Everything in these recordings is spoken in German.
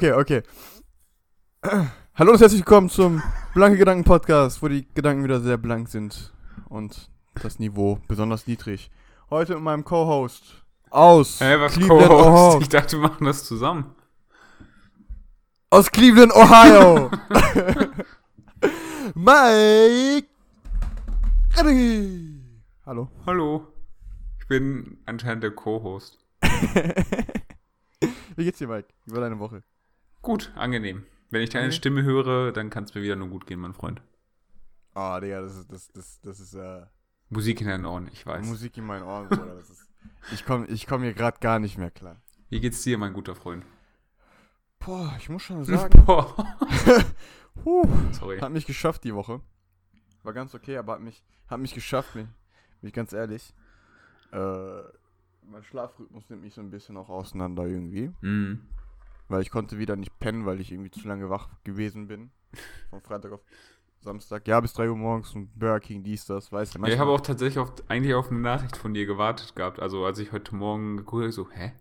okay, okay. Hallo und herzlich willkommen zum Blanke Gedanken Podcast, wo die Gedanken wieder sehr blank sind und das Niveau besonders niedrig. Heute mit meinem Co-Host aus Hä, was Cleveland, Co-Host? Ohio. Ich dachte, wir machen das zusammen. Aus Cleveland, Ohio. Mike. Hallo. Hallo. Ich bin anscheinend der Co-Host. Wie geht's dir, Mike? Wie war deine Woche? Gut, angenehm. Wenn ich deine Okay. Stimme höre, dann kann es mir wieder nur gut gehen, mein Freund. Ah, Digga, das ist, das, das, das ist, äh, Musik in den Ohren, ich weiß. Musik in meinen Ohren, Bruder. Das ist, ich komme ich komm hier gerade gar nicht mehr klar. Wie geht's dir, mein guter Freund? Boah, ich muss schon sagen, Boah. huh, Sorry. hat mich geschafft die Woche. War ganz okay, aber hat mich, hat mich geschafft, bin, bin ich ganz ehrlich. Äh, mein Schlafrhythmus nimmt mich so ein bisschen auch auseinander irgendwie. Mhm. Weil ich konnte wieder nicht pennen, weil ich irgendwie zu lange wach gewesen bin. Von Freitag auf Samstag. Ja, bis 3 Uhr morgens und Burger King, dies, das, weißt du. Ja, ich habe auch tatsächlich auf, eigentlich auf eine Nachricht von dir gewartet gehabt. Also als ich heute Morgen geguckt habe, so, hä?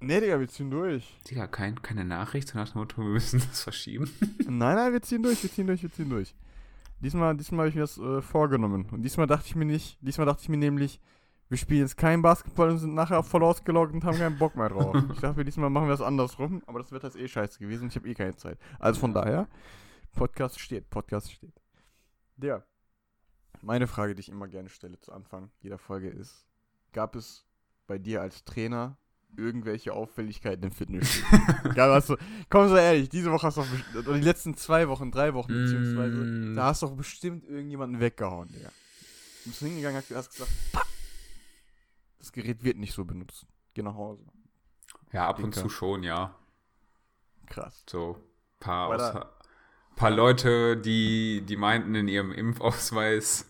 Nee, Digga, wir ziehen durch. Digga, kein, keine Nachricht, so nach dem Motto, wir müssen das verschieben. Nein, nein, wir ziehen durch, wir ziehen durch, wir ziehen durch. Diesmal, diesmal habe ich mir das äh, vorgenommen. Und diesmal dachte ich mir nicht, diesmal dachte ich mir nämlich, wir spielen jetzt kein Basketball und sind nachher voll ausgeloggt und haben keinen Bock mehr drauf. ich dachte diesmal machen wir das andersrum, aber das Wetter ist eh scheiße gewesen und ich habe eh keine Zeit. Also von daher, Podcast steht, Podcast steht. Der, meine Frage, die ich immer gerne stelle zu Anfang jeder Folge ist, gab es bei dir als Trainer irgendwelche Auffälligkeiten im Fitnessstudio? Gab hast du, komm so ehrlich, diese Woche hast du doch, oder die letzten zwei Wochen, drei Wochen beziehungsweise, Mm. da hast du doch bestimmt irgendjemanden weggehauen, Digga. Du bist hingegangen, hast gesagt, "Pa, das Gerät wird nicht so benutzt. Geh nach Hause. Ja, ab und Dicker. zu schon, ja. Krass. So paar, außer, paar Leute, die, die meinten in ihrem Impfausweis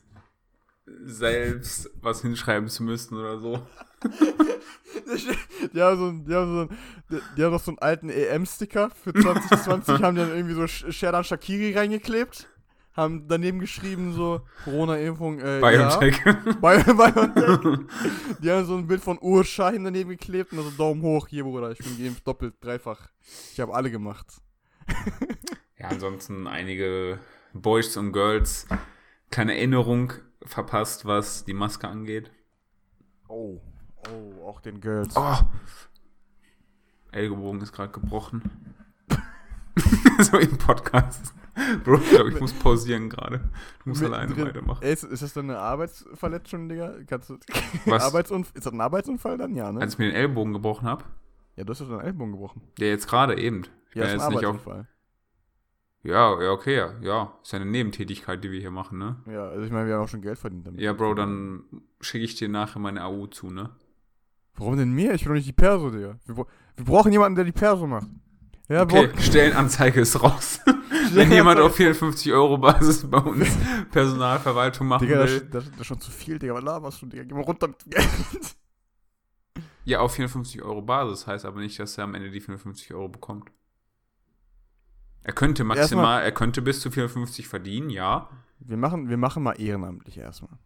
selbst was hinschreiben zu müssen oder so. Die haben so, die haben so, einen- die, haben noch so einen alten EM-Sticker für 2020, haben die dann irgendwie so Sh- Sherdan Shakiri reingeklebt, haben daneben geschrieben so, Corona-Impfung, äh, BioNTech. ja. Bei, BioNTech. Die haben so ein Bild von Urschein daneben geklebt und also Daumen hoch, hier Bruder, ich bin geimpft, doppelt, dreifach. Ich habe alle gemacht. Ja, ansonsten einige Boys und Girls keine Erinnerung verpasst, was die Maske angeht. Oh, oh, auch den Girls. Oh. Ellbogen ist gerade gebrochen. so im Podcast. Bro, ich glaube, ich muss pausieren gerade. Du musst alleine weitermachen. Ist, ist das dann eine Arbeitsverletzung, Digga? Kannst du, Was? Arbeitsunfall, ist das ein Arbeitsunfall dann? Ja, ne? Als ich mir den Ellbogen gebrochen habe, ja, du hast doch deinen Ellbogen gebrochen. ja jetzt gerade eben. Ich Ja, ist ein jetzt nicht auf. Arbeitsunfall. Ja, ja, okay, ja. Ja, ist ja eine Nebentätigkeit, die wir hier machen, ne? Ja, also ich meine, wir haben auch schon Geld verdient damit. Ja, Bro, dann schicke ich dir nachher meine AU zu, ne? Warum denn mir? Ich bin doch nicht die Perso, Digga. Wir, wir brauchen jemanden, der die Perso macht. Ja, Okay, Stellenanzeige ist raus. Wenn jemand auf 54 Euro Basis bei uns Personalverwaltung machen Digga, will. das, das ist schon zu viel, Digga. Was laberst du, Digga? Geh mal runter mit dem Geld. Ja, auf 54 Euro Basis heißt aber nicht, dass er am Ende die 54 Euro bekommt. Er könnte maximal, Erstmal- er könnte bis zu 54 verdienen, ja. Wir machen, wir machen mal ehrenamtlich erstmal.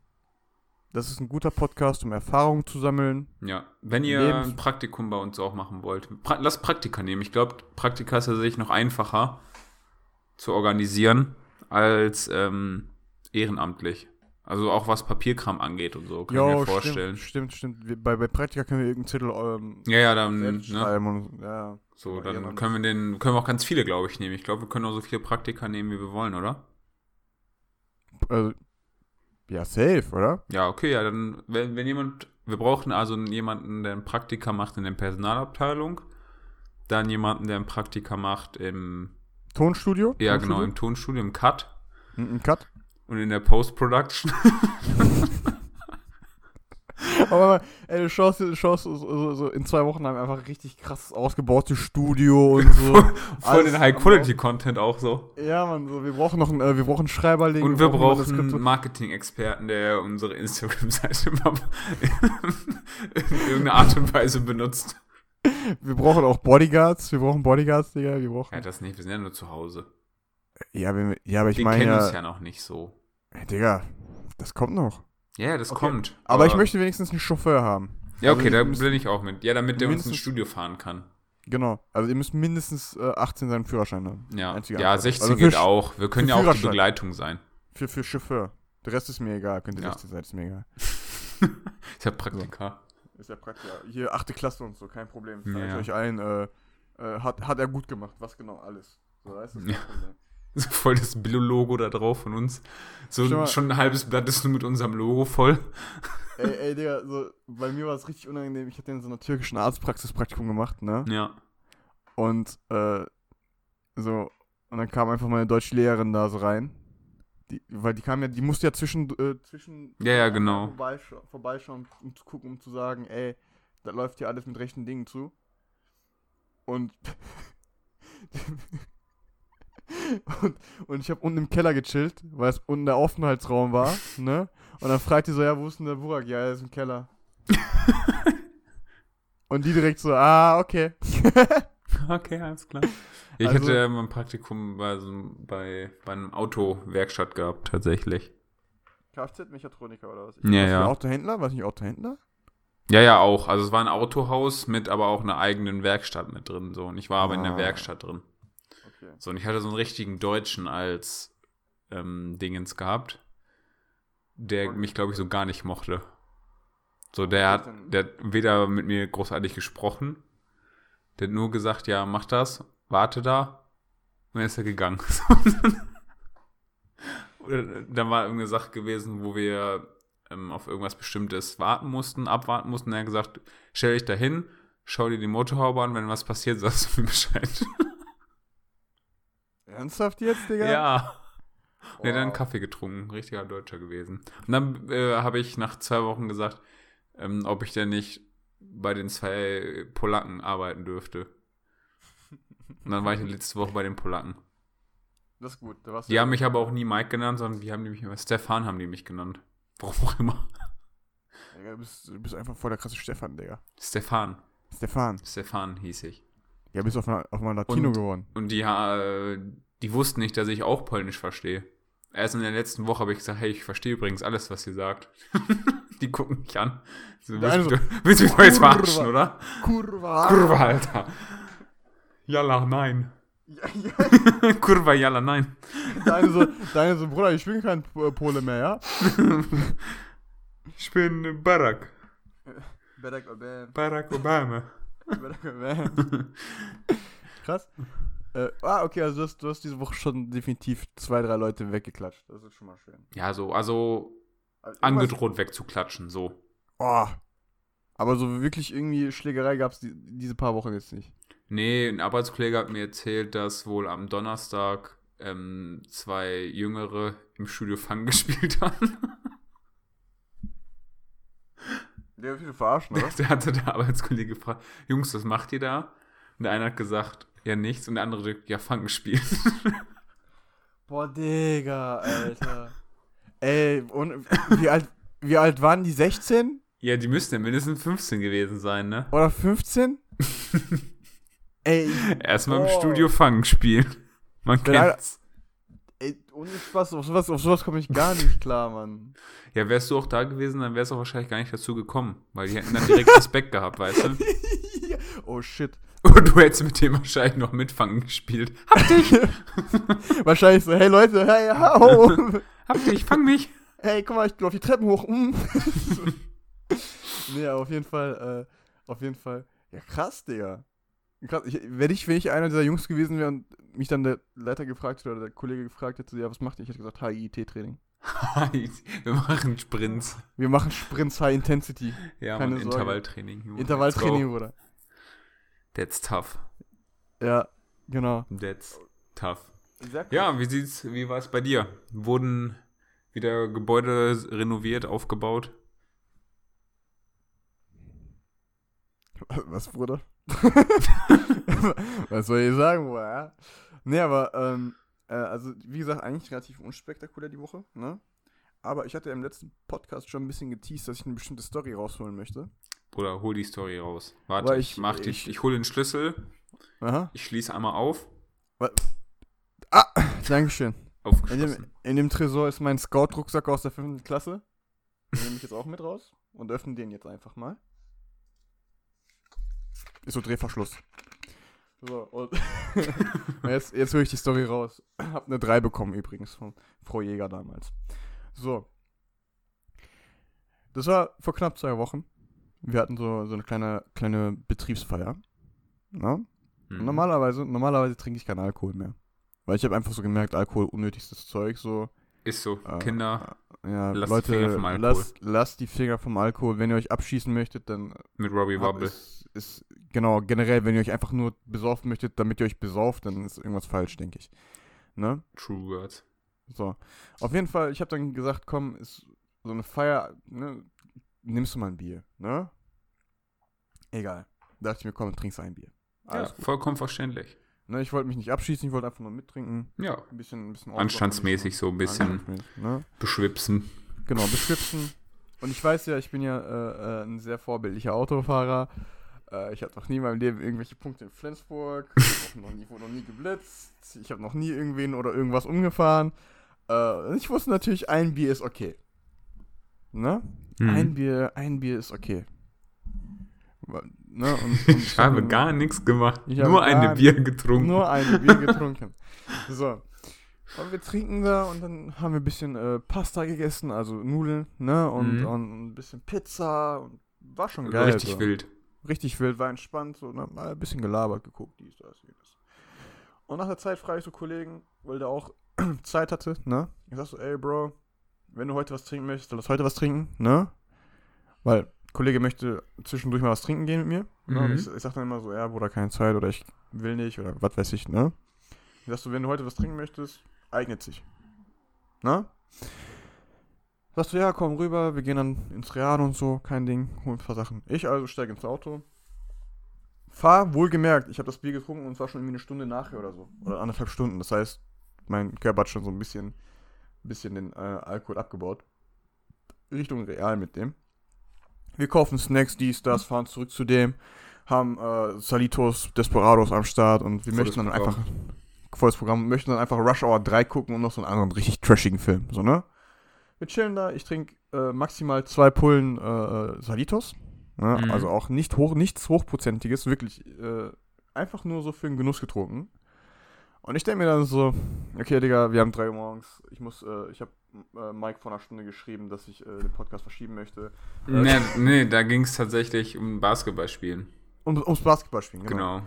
Das ist ein guter Podcast, um Erfahrungen zu sammeln. Ja, wenn ihr Lebens- ein Praktikum bei uns auch machen wollt, pra lasst Praktika nehmen. Ich glaube, Praktika ist tatsächlich noch einfacher zu organisieren als ähm, ehrenamtlich. Also auch was Papierkram angeht und so, kann ich mir vorstellen. Stimmt, stimmt, stimmt. Bei, bei Praktika können wir irgendeinen Zettel ähm, Ja, ja, dann, ne, schreiben und ja. so, dann können wir den, können wir auch ganz viele, glaube ich, nehmen. Ich glaube, wir können auch so viele Praktika nehmen, wie wir wollen, oder? Also, ja, safe, oder? Ja, okay, ja, dann, wenn, wenn jemand, wir brauchen also jemanden, der ein Praktika macht in der Personalabteilung, dann jemanden, der ein Praktika macht im, Tonstudio? ja, genau, Tonstudio? im Tonstudio, im Cut ein Cut. und in der Post-Production. Aber ey, du schaust, du schaust so, so, in zwei Wochen haben wir einfach ein richtig krass ausgebautes Studio und so. Voll den High-Quality-Content auch so. Ja, man, so, wir brauchen noch einen, äh, wir brauchen einen Schreiberling. Und wir jemanden, brauchen das einen Marketing-Experten, der unsere Instagram-Seite in irgendeiner Art und Weise benutzt. Wir brauchen auch Bodyguards. Wir brauchen Bodyguards, Digga. Wir brauchen. Ja, das nicht, wir sind ja nur zu Hause. Ja, wir, ja aber ich wir meine kennen ja, uns ja noch nicht so. Ey, Digga, das kommt noch. Ja, ja, das Okay. kommt. Aber ich möchte wenigstens einen Chauffeur haben. Ja, okay, Also, da wir bin ich auch mit. Ja, damit der uns ins Studio fahren kann. Genau. Also ihr müsst mindestens äh, 18 sein Führerschein haben. Ja, Einzige ja Antwort. 16 Also geht auch. Wir können ja auch die. Begleitung sein. Für, für Chauffeur. Der Rest ist mir egal. Könnt ihr Ja. 16 sein, ist mir egal. Ich habe Praktika. Ist ja praktisch. Hier, achte Klasse und so, kein Problem. Ja. Trage ich euch ein. Äh, äh, hat, hat er gut gemacht. Was genau? Alles. So, weißt du? Ja. So voll das Billo-Logo da drauf von uns. So mal. schon ein halbes Blatt ist nur mit unserem Logo voll. ey, ey, Digga, so, bei mir war es richtig unangenehm. Ich hatte in so einer türkischen Arztpraxis Praktikum gemacht, ne? Ja. Und, äh, so, und dann kam einfach meine deutsche Lehrerin da so rein. Die, weil die kam ja, die musste ja zwischen, äh, zwischen Ja, ja, genau. vorbeischa vorbeischauen, um zu gucken, um zu sagen, ey, da läuft hier alles mit rechten Dingen zu. Und und, und ich habe unten im Keller gechillt, weil es unten der Aufenthaltsraum war, ne? Und dann fragt die so, ja, wo ist denn der Burak? Ja, er ist im Keller. und die direkt so, ah, okay. Okay, alles klar. Ich Also- hatte mein Praktikum bei, so, bei, bei einem Autowerkstatt gehabt, tatsächlich. Kfz-Mechatroniker oder was? Ja, was ja. Für Autohändler? War nicht Autohändler? Ja, ja, auch. Also es war ein Autohaus mit aber auch einer eigenen Werkstatt mit drin. So. Und ich war aber in der Ah. Werkstatt drin. Okay. So, und ich hatte so einen richtigen Deutschen als ähm, Dingens gehabt, der Und- mich, glaube ich, so gar nicht mochte. So, der hat, der hat weder mit mir großartig gesprochen, der hat nur gesagt, ja, mach das, warte da, und dann ist er gegangen. Dann war irgendeine Sache gewesen, wo wir ähm, auf irgendwas Bestimmtes warten mussten, abwarten mussten. Und er hat gesagt, stell dich da hin, schau dir die Motorhaube an, wenn was passiert, sagst du mir Bescheid. Ernsthaft jetzt, Digga? Ja. Und er hat dann einen Wow. Kaffee getrunken, richtiger Deutscher gewesen. Und dann äh, habe ich nach zwei Wochen gesagt, ähm, ob ich denn nicht bei den zwei Polacken arbeiten dürfte. Und dann war ich letzte Woche bei den Polacken. Das ist gut. Da warst Die haben mich aber auch nie Mike genannt, sondern die haben mich immer Stefan haben die mich genannt. Warum auch immer. Digga, du, bist, du bist einfach voll der krasse Stefan, Digga. Stefan. Stefan. Stefan hieß ich. Ja, bist auf mal, auf mal Latino Und- geworden. Und die, äh, die wussten nicht, dass ich auch Polnisch verstehe. Erst in der letzten Woche habe ich gesagt, hey, ich verstehe übrigens alles, was ihr sagt. die gucken mich an. So, willst, eine du, willst du mich doch jetzt verarschen, oder? Kurva. Kurva, Alter. Jalla, nein. Ja, ja. Kurva, jalla, nein. Deine so, deine so, Bruder, ich bin kein Pole mehr, ja? Ich bin Barack. Barack Obama. Barack Obama. Barack Obama. Krass. Äh, ah, okay, also du hast, du hast diese Woche schon definitiv zwei, drei Leute weggeklatscht. Das ist schon mal schön. Ja, so, also Also angedroht wegzuklatschen, so. Oh. Aber so wirklich irgendwie Schlägerei gab es die, diese paar Wochen jetzt nicht. Nee, ein Arbeitskollege hat mir erzählt, dass wohl am Donnerstag ähm, zwei Jüngere im Studio Fang gespielt haben. Der will verarschen, oder? Der hatte der Arbeitskollege gefragt, Jungs, was macht ihr da? Und der eine hat gesagt, ja nichts. Und der andere, sagt, ja, Fang gespielt. Boah, Digga, Alter. Ey, und wie alt, wie alt waren die? 16? ja, die müssten ja mindestens 15 gewesen sein, ne? Oder 15? Ey, Erstmal im. Studio Fang spielen. Man bin kennt's. ey, ohne Spaß, auf sowas, auf sowas komme ich gar nicht klar, Mann. Ja, wärst du auch da gewesen, dann wärst du auch wahrscheinlich gar nicht dazu gekommen. Weil die hätten dann direkt Respekt gehabt, weißt du? oh shit. Und du hättest mit dem wahrscheinlich noch mitfangen gespielt. Hab dich, Wahrscheinlich so, hey Leute, hey, hau. hab dich, fang mich. hey, guck mal, ich laufe die Treppen hoch. Mm. nee, auf jeden Fall, äh, auf jeden Fall. Ja, krass, Digga. Krass. Ich, wenn, ich, wenn ich einer dieser Jungs gewesen wäre und mich dann der Leiter gefragt hätte oder der Kollege gefragt hätte, ja, was macht ihr? Ich hätte gesagt, HIIT-Training. Wir machen Sprints. Wir machen Sprints High Intensity. Ja, Keine Sorge. Intervalltraining. Junge. Intervalltraining, Bruder. That's tough. Ja, genau. That's tough. Krass. Ja, wie sieht's, wie war es bei dir? Wurden wieder Gebäude renoviert, aufgebaut? Was, Bruder? Was soll ich sagen, Bruder? Nee, aber, ähm, äh, also, wie gesagt, eigentlich relativ unspektakulär die Woche, ne? Aber ich hatte im letzten Podcast schon ein bisschen geteased, dass ich eine bestimmte Story rausholen möchte. Oder hol die Story raus. Warte, Weil ich, ich- mach dich. ich- Ich hole den Schlüssel, Aha. ich schließe einmal auf. Ah, Dankeschön. In dem, in dem Tresor ist mein Scout-Rucksack aus der 5. Klasse. Den nehme ich jetzt auch mit raus und öffne den jetzt einfach mal. Ist so Drehverschluss. So, und jetzt, jetzt höre ich die Story raus. Hab eine 3 bekommen übrigens von Frau Jäger damals. So. Das war vor knapp zwei Wochen. Wir hatten so, so eine kleine, kleine Betriebsfeier. Na? Mhm. Normalerweise, normalerweise trinke ich keinen Alkohol mehr. Weil ich habe einfach so gemerkt, Alkohol unnötigstes Zeug, so. Ist so. Äh, Kinder Ja, Lasst die Leute, Finger vom Alkohol. lasst, lasst die Finger vom Alkohol. Wenn ihr euch abschießen möchtet, dann mit Robbie Wobble. ist, ist genau generell, wenn ihr euch einfach nur besaufen möchtet, damit ihr euch besauft, dann ist irgendwas falsch, denke ich. Ne? True Words. So. Auf jeden Fall, ich habe dann gesagt, komm, ist so eine Feier, ne? Nimmst du mal ein Bier, ne? Egal. Da dachte ich mir, komm, trinkst ein Bier. Alles ja, gut. vollkommen verständlich. Ne, ich wollte mich nicht abschießen, ich wollte einfach nur mittrinken. Ja, Ein bisschen, ein bisschen Anstandsmäßig so ein bisschen ne? beschwipsen. Genau, beschwipsen. Und ich weiß ja, ich bin ja äh, äh, ein sehr vorbildlicher Autofahrer. Äh, ich habe noch nie in meinem Leben irgendwelche Punkte in Flensburg. Ich noch nie, wurde noch nie geblitzt. Ich habe noch nie irgendwen oder irgendwas umgefahren. Äh, ich wusste natürlich, ein Bier ist okay. Ne? Mhm. Ein Bier, ein Bier ist okay. Ne? Und, und Ich habe gar nichts gemacht. Nur nicht- Bier getrunken. nur ein Bier getrunken. So. Und wir trinken da und dann haben wir ein bisschen äh, Pasta gegessen, also Nudeln, ne? Und, Mhm. und ein bisschen Pizza. Und war schon geil. Richtig so. wild. Richtig wild, war entspannt, so, ne? Mal ein bisschen gelabert, geguckt, dies, das, jenes. Und nach der Zeit frage ich so Kollegen, weil der auch Zeit hatte, ne? Ich sag so, ey Bro, wenn du heute was trinken möchtest, dann lass heute was trinken, ne? Weil Kollege möchte zwischendurch mal was trinken gehen mit mir. Ne? Und Mhm. ich, ich sag dann immer so, ja, Bruder, keine Zeit oder ich will nicht oder was weiß ich, ne? Ich sag so, wenn du heute was trinken möchtest, eignet sich. Ne? Sagst du, ja, komm rüber, wir gehen dann ins Real und so, kein Ding, holen ein paar Sachen. Ich also steige ins Auto, fahr, wohlgemerkt, ich habe das Bier getrunken und zwar schon irgendwie eine Stunde nachher oder so. Oder anderthalb Stunden. Das heißt, mein Körper hat schon so ein bisschen, bisschen den äh, Alkohol abgebaut. Richtung Real mit dem. Wir kaufen Snacks, dies, das, fahren zurück zu dem, haben äh, Salitos, Desperados am Start und wir Volles möchten dann Programm. einfach volles Programm, möchten dann einfach Rush Hour 3 gucken und noch so einen anderen richtig trashigen Film, so, ne? Wir chillen da, ich trinke äh, maximal zwei Pullen äh, äh, Salitos, ne? Mhm. also auch nicht hoch, nichts hochprozentiges, wirklich äh, einfach nur so für den Genuss getrunken. Und ich denke mir dann so, okay, Digga, wir haben drei Uhr morgens, ich muss, äh, ich habe äh, Mike vor einer Stunde geschrieben, dass ich äh, den Podcast verschieben möchte. Nee, nee, da ging es tatsächlich um Basketballspielen. Um, ums Basketballspielen, genau. Genau.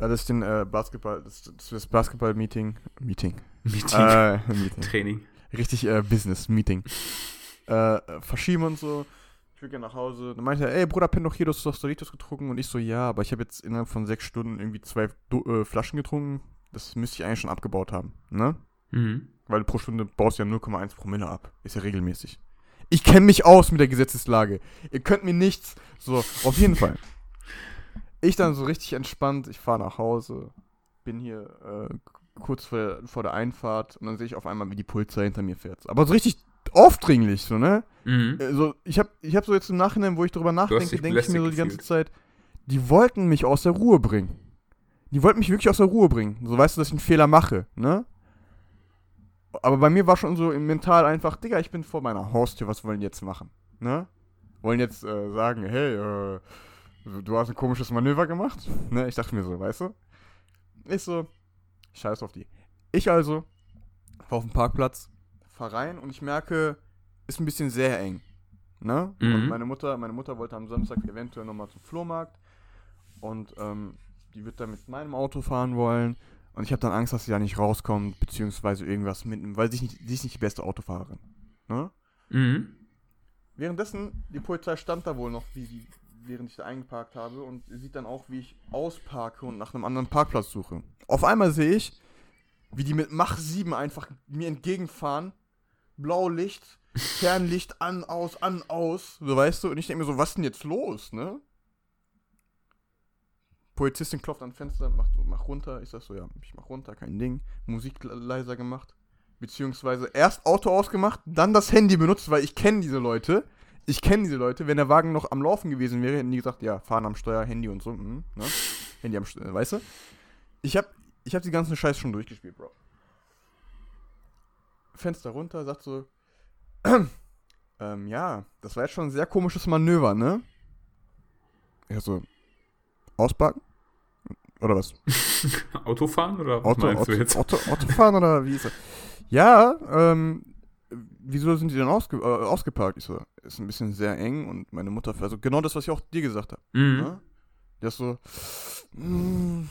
Ja, das ist den äh, Basketball, das, das das Basketball-Meeting. Meeting. Meeting. Äh, Meeting. Training. Richtig äh, Business-Meeting. äh, äh, verschieben und so. Ich will gerne nach Hause. Dann meinte er, ey Bruder, penn doch hier, du hast doch Doritos getrunken. Und ich so, ja, aber ich habe jetzt innerhalb von sechs Stunden irgendwie zwei Do äh, Flaschen getrunken. Das müsste ich eigentlich schon abgebaut haben, ne? Mhm. Weil pro Stunde baust du ja 0,1 Promille ab. Ist ja regelmäßig. Ich kenne mich aus mit der Gesetzeslage. Ihr könnt mir nichts. So, auf jeden Fall. Ich dann so richtig entspannt. Ich fahre nach Hause. Bin hier äh, kurz vor, vor der Einfahrt. Und dann sehe ich auf einmal, wie die Polizei hinter mir fährt. Aber so richtig aufdringlich, so, ne? Mhm. Also, ich habe ich hab so jetzt im Nachhinein, wo ich drüber nachdenke, denke ich mir so die ganze Zeit, die wollten mich aus der Ruhe bringen. Die wollten mich wirklich aus der Ruhe bringen. So weißt du, dass ich einen Fehler mache, ne? Aber bei mir war schon so im Mental einfach, Digga, ich bin vor meiner Haustür, was wollen die jetzt machen? Ne? Wollen jetzt äh, sagen, hey, äh, du hast ein komisches Manöver gemacht? Ne? Ich dachte mir so, weißt du? Ich so, scheiß auf die. Ich also, fahr auf den Parkplatz, fahr rein und ich merke, ist ein bisschen sehr eng. Ne? Mhm. Und meine Mutter, meine Mutter wollte am Samstag eventuell nochmal zum Flohmarkt und ähm, die wird dann mit meinem Auto fahren wollen und ich habe dann Angst, dass sie da nicht rauskommt, beziehungsweise irgendwas mitnimmt, weil sie ist nicht, sie ist nicht die beste Autofahrerin. Ne? Mhm. Währenddessen, die Polizei stand da wohl noch, wie sie, während ich da eingeparkt habe und sieht dann auch, wie ich ausparke und nach einem anderen Parkplatz suche. Auf einmal sehe ich, wie die mit Mach 7 einfach mir entgegenfahren. Blaulicht, Fernlicht an, aus, an, aus. So weißt du, und ich denke mir so, was ist denn jetzt los, ne? Polizistin klopft an Fenster, macht mach runter. Ich sag so, ja, ich mach runter, kein Ding. Musik le- leiser gemacht. Beziehungsweise erst Auto ausgemacht, dann das Handy benutzt, weil ich kenne diese Leute. Ich kenne diese Leute. Wenn der Wagen noch am Laufen gewesen wäre, hätten die gesagt, ja, fahren am Steuer, Handy und so. mhm, ne? Handy am Steuer, weißt du? Ich hab, ich hab die ganzen Scheiß schon durchgespielt, Bro. Fenster runter, sagt so, ähm, ja, das war jetzt schon ein sehr komisches Manöver, ne? Ja, so, auspacken? Oder was? Autofahren oder was Auto, meinst Auto, du jetzt? Auto, Autofahren oder wie ist das? Ja, ähm, wieso sind die denn ausge, äh, ausgeparkt? Ich so, ist ein bisschen sehr eng und meine Mutter, also genau das, was ich auch dir gesagt habe. Mhm. Ne? Der ist so, "Mm,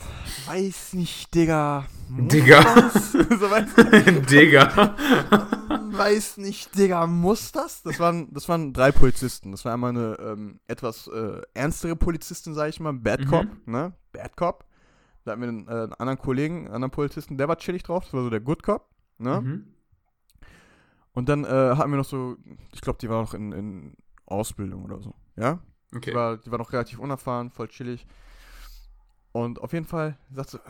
weiß nicht, Digga. Digga. So, weißt Digga. weiß nicht, Digga, muss das? Das waren, das waren drei Polizisten. Das war einmal eine ähm, etwas äh, ernstere Polizistin, sag ich mal, Bad Mhm. Cop, ne? Bad Cop. Da hatten wir einen, äh, einen anderen Kollegen, einen anderen Polizisten, der war chillig drauf, das war so der Good Cop, ne? Mhm. Und dann äh, hatten wir noch so, ich glaube, die war noch in, in Ausbildung oder so, ja? Die, Okay. war, die war noch relativ unerfahren, voll chillig. Und auf jeden Fall sagt sie,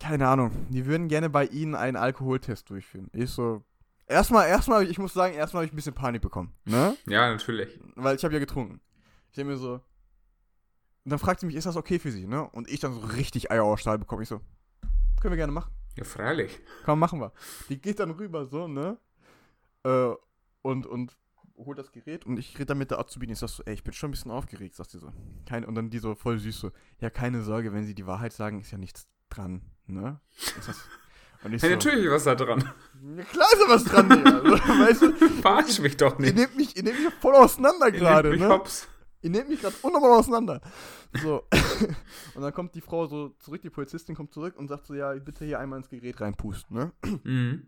keine Ahnung, die würden gerne bei Ihnen einen Alkoholtest durchführen. Ich so, erstmal, erstmal, ich muss sagen, erstmal habe ich ein bisschen Panik bekommen, ne? Ja, natürlich. Weil ich habe ja getrunken. Ich denke mir so, und dann fragt sie mich, ist das okay für Sie, ne? Und ich dann so richtig Eier aus Stahl bekomme. Ich so, können wir gerne machen. Ja, freilich. Komm, machen wir. Die geht dann rüber so, ne? Äh, und, und holt das Gerät und ich rede dann mit der Azubine. Ich sag so, ey, ich bin schon ein bisschen aufgeregt, sagt sie so. Keine, und dann die so voll süß so, ja, keine Sorge, wenn sie die Wahrheit sagen, ist ja nichts dran, ne? Und ich Ja, so, natürlich was da dran. ja, klar ist da was dran, Digga. Also, weißt du, Verarsch mich doch ihr nicht. nehmt mich, ihr nehmt mich voll auseinander Ihr gerade, ne? hops. Ihr nehmt mich gerade unnormal auseinander. So. und dann kommt die Frau so zurück, die Polizistin kommt zurück und sagt so, ja, bitte hier einmal ins Gerät reinpusten, ne? Mhm.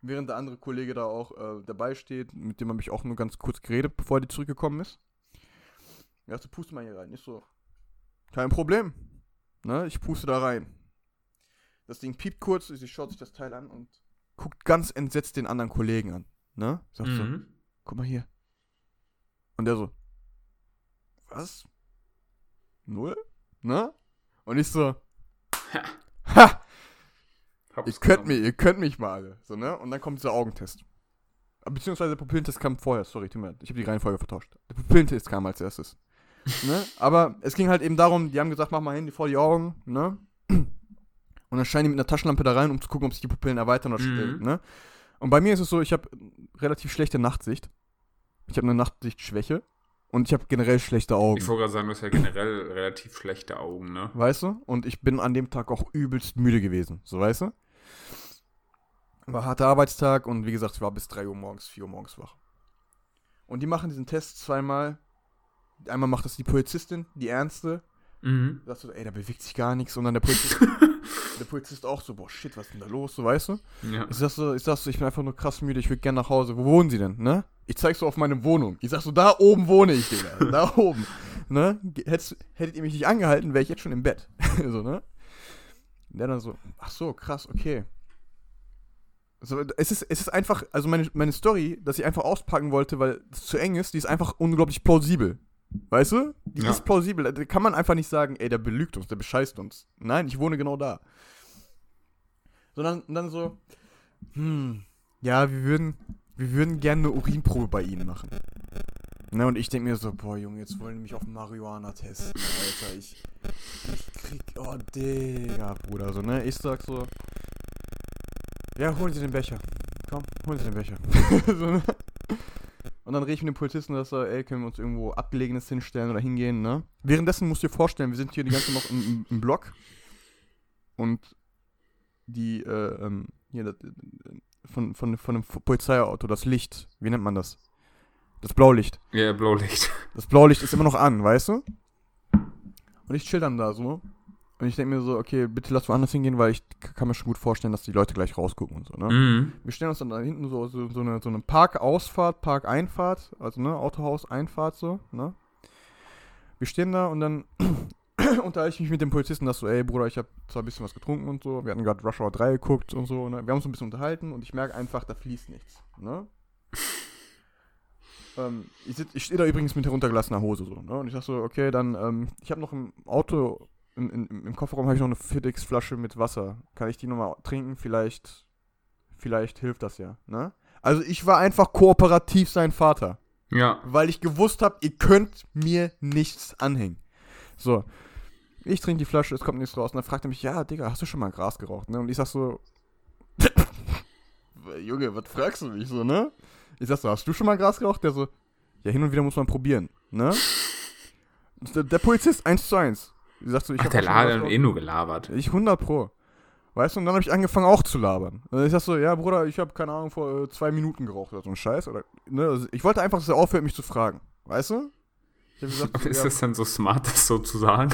Während der andere Kollege da auch äh, dabei steht, mit dem habe ich auch nur ganz kurz geredet, bevor die zurückgekommen ist. Er sagt so, puste mal hier rein. Ich so, kein Problem. Ne, ich puste da rein. Das Ding piept kurz, sie schaut sich das Teil an und guckt ganz entsetzt den anderen Kollegen an. Ne? Sagt so, Mhm. guck mal hier. Und der so, was? Null? Ne? Und ich so, ha! Hab's Ihr könnt, mich, ihr könnt mich mal alle. So, ne? Und dann kommt dieser Augentest. Beziehungsweise der Pupillentest kam vorher, sorry, tut mir. Ich habe die Reihenfolge vertauscht. Der Pupillentest kam als erstes. ne? Aber es ging halt eben darum, die haben gesagt, mach mal Handy vor die Augen, ne? Und dann scheinen die mit einer Taschenlampe da rein, um zu gucken, ob sich die Pupillen erweitern oder Mhm. mhm. ne? Und bei mir ist es so, ich habe relativ schlechte Nachtsicht. Ich habe eine Nachtsichtschwäche. Und ich habe generell schlechte Augen. Ich wollte gerade sagen, du hast ja generell relativ schlechte Augen, ne? Weißt du? Und ich bin an dem Tag auch übelst müde gewesen. So, weißt du? War harter Arbeitstag und wie gesagt, ich war bis 3 Uhr morgens, 4 Uhr morgens wach. Und die machen diesen Test zweimal. Einmal macht das die Polizistin, die Ernste. Mhm. Sagst du, ey, da bewegt sich gar nichts. Und dann der Polizist, der Polizist auch so, boah, shit, was ist denn da los? So, weißt du? Ja. Ich sag so, ich sag so, ich bin einfach nur krass müde, ich will gerne nach Hause. Wo wohnen Sie denn, ne? Ich zeig so auf meine Wohnung. Ich sag so, da oben wohne ich, Digga. Da oben. Ne? Hättest, hättet ihr mich nicht angehalten, wäre ich jetzt schon im Bett. so, ne? Der dann so, ach so, krass, okay. So, es, ist, es ist einfach, also meine, meine Story, dass ich einfach auspacken wollte, weil es zu eng ist, die ist einfach unglaublich plausibel. Weißt du? Die Ja. ist plausibel. Da kann man einfach nicht sagen, ey, der belügt uns, der bescheißt uns. Nein, ich wohne genau da. Sondern dann so, hm, ja, wir würden, wir würden gerne eine Urinprobe bei Ihnen machen. Ne, und ich denke mir so, boah, Junge, jetzt wollen die mich auf Marihuana testen, Alter. Ich, ich krieg, oh, Digga, Bruder, so, ne? Ich sag so, ja, holen Sie den Becher. Komm, holen Sie den Becher. so, ne? Und dann rede ich mit dem Polizisten, dass er, ey, können wir uns irgendwo Abgelegenes hinstellen oder hingehen, ne? Währenddessen musst du dir vorstellen, wir sind hier die ganze Zeit noch im, im, im Block. Und die, äh, ähm, hier, das, von, von, von einem Polizeiauto, das Licht, wie nennt man das? Das Blaulicht. Ja, Blaulicht. Das Blaulicht ist immer noch an, weißt du? Und ich chill dann da so. Und ich denke mir so, okay, bitte lass woanders hingehen, weil ich kann mir schon gut vorstellen, dass die Leute gleich rausgucken und so, ne? Mhm. Wir stellen uns dann da hinten so, so, so eine, so eine Parkausfahrt, Parkeinfahrt, also ne, Autohaus-Einfahrt so, ne? Wir stehen da und dann unterhalte ich mich mit dem Polizisten, dass so, ey Bruder, ich habe zwar ein bisschen was getrunken und so, wir hatten gerade Rush Hour 3 geguckt und so, ne? Wir haben uns ein bisschen unterhalten und ich merke einfach, da fließt nichts, ne? ähm, ich ich stehe da übrigens mit heruntergelassener Hose so, ne? Und ich sag so, okay, dann, ähm, ich habe noch im Auto, im, im, im Kofferraum habe ich noch eine FedEx-Flasche mit Wasser. Kann ich die nochmal trinken? Vielleicht, vielleicht hilft das ja, ne? Also ich war einfach kooperativ sein Vater, Ja. weil ich gewusst habe, ihr könnt mir nichts anhängen. So, ich trinke die Flasche, es kommt nichts raus. Und dann fragt er mich, ja, Digga, hast du schon mal Gras geraucht, ne? Und ich sag so, Junge, was fragst du mich so, ne? Ich sag so, hast du schon mal Gras geraucht? Der so, ja, hin und wieder muss man probieren, ne? Der, der Polizist, eins zu eins. Sagt so, ich Ach, der Laden was eh nur gelabert. Ich 100 Pro. Weißt du, und dann habe ich angefangen auch zu labern. Und ich sag so, ja, Bruder, ich habe keine Ahnung, vor äh, zwei Minuten geraucht oder so ein Scheiß. Oder, ne? also ich wollte einfach, dass er aufhört, mich zu fragen. Weißt du? Gesagt, ist das dann so smart, das so zu sagen?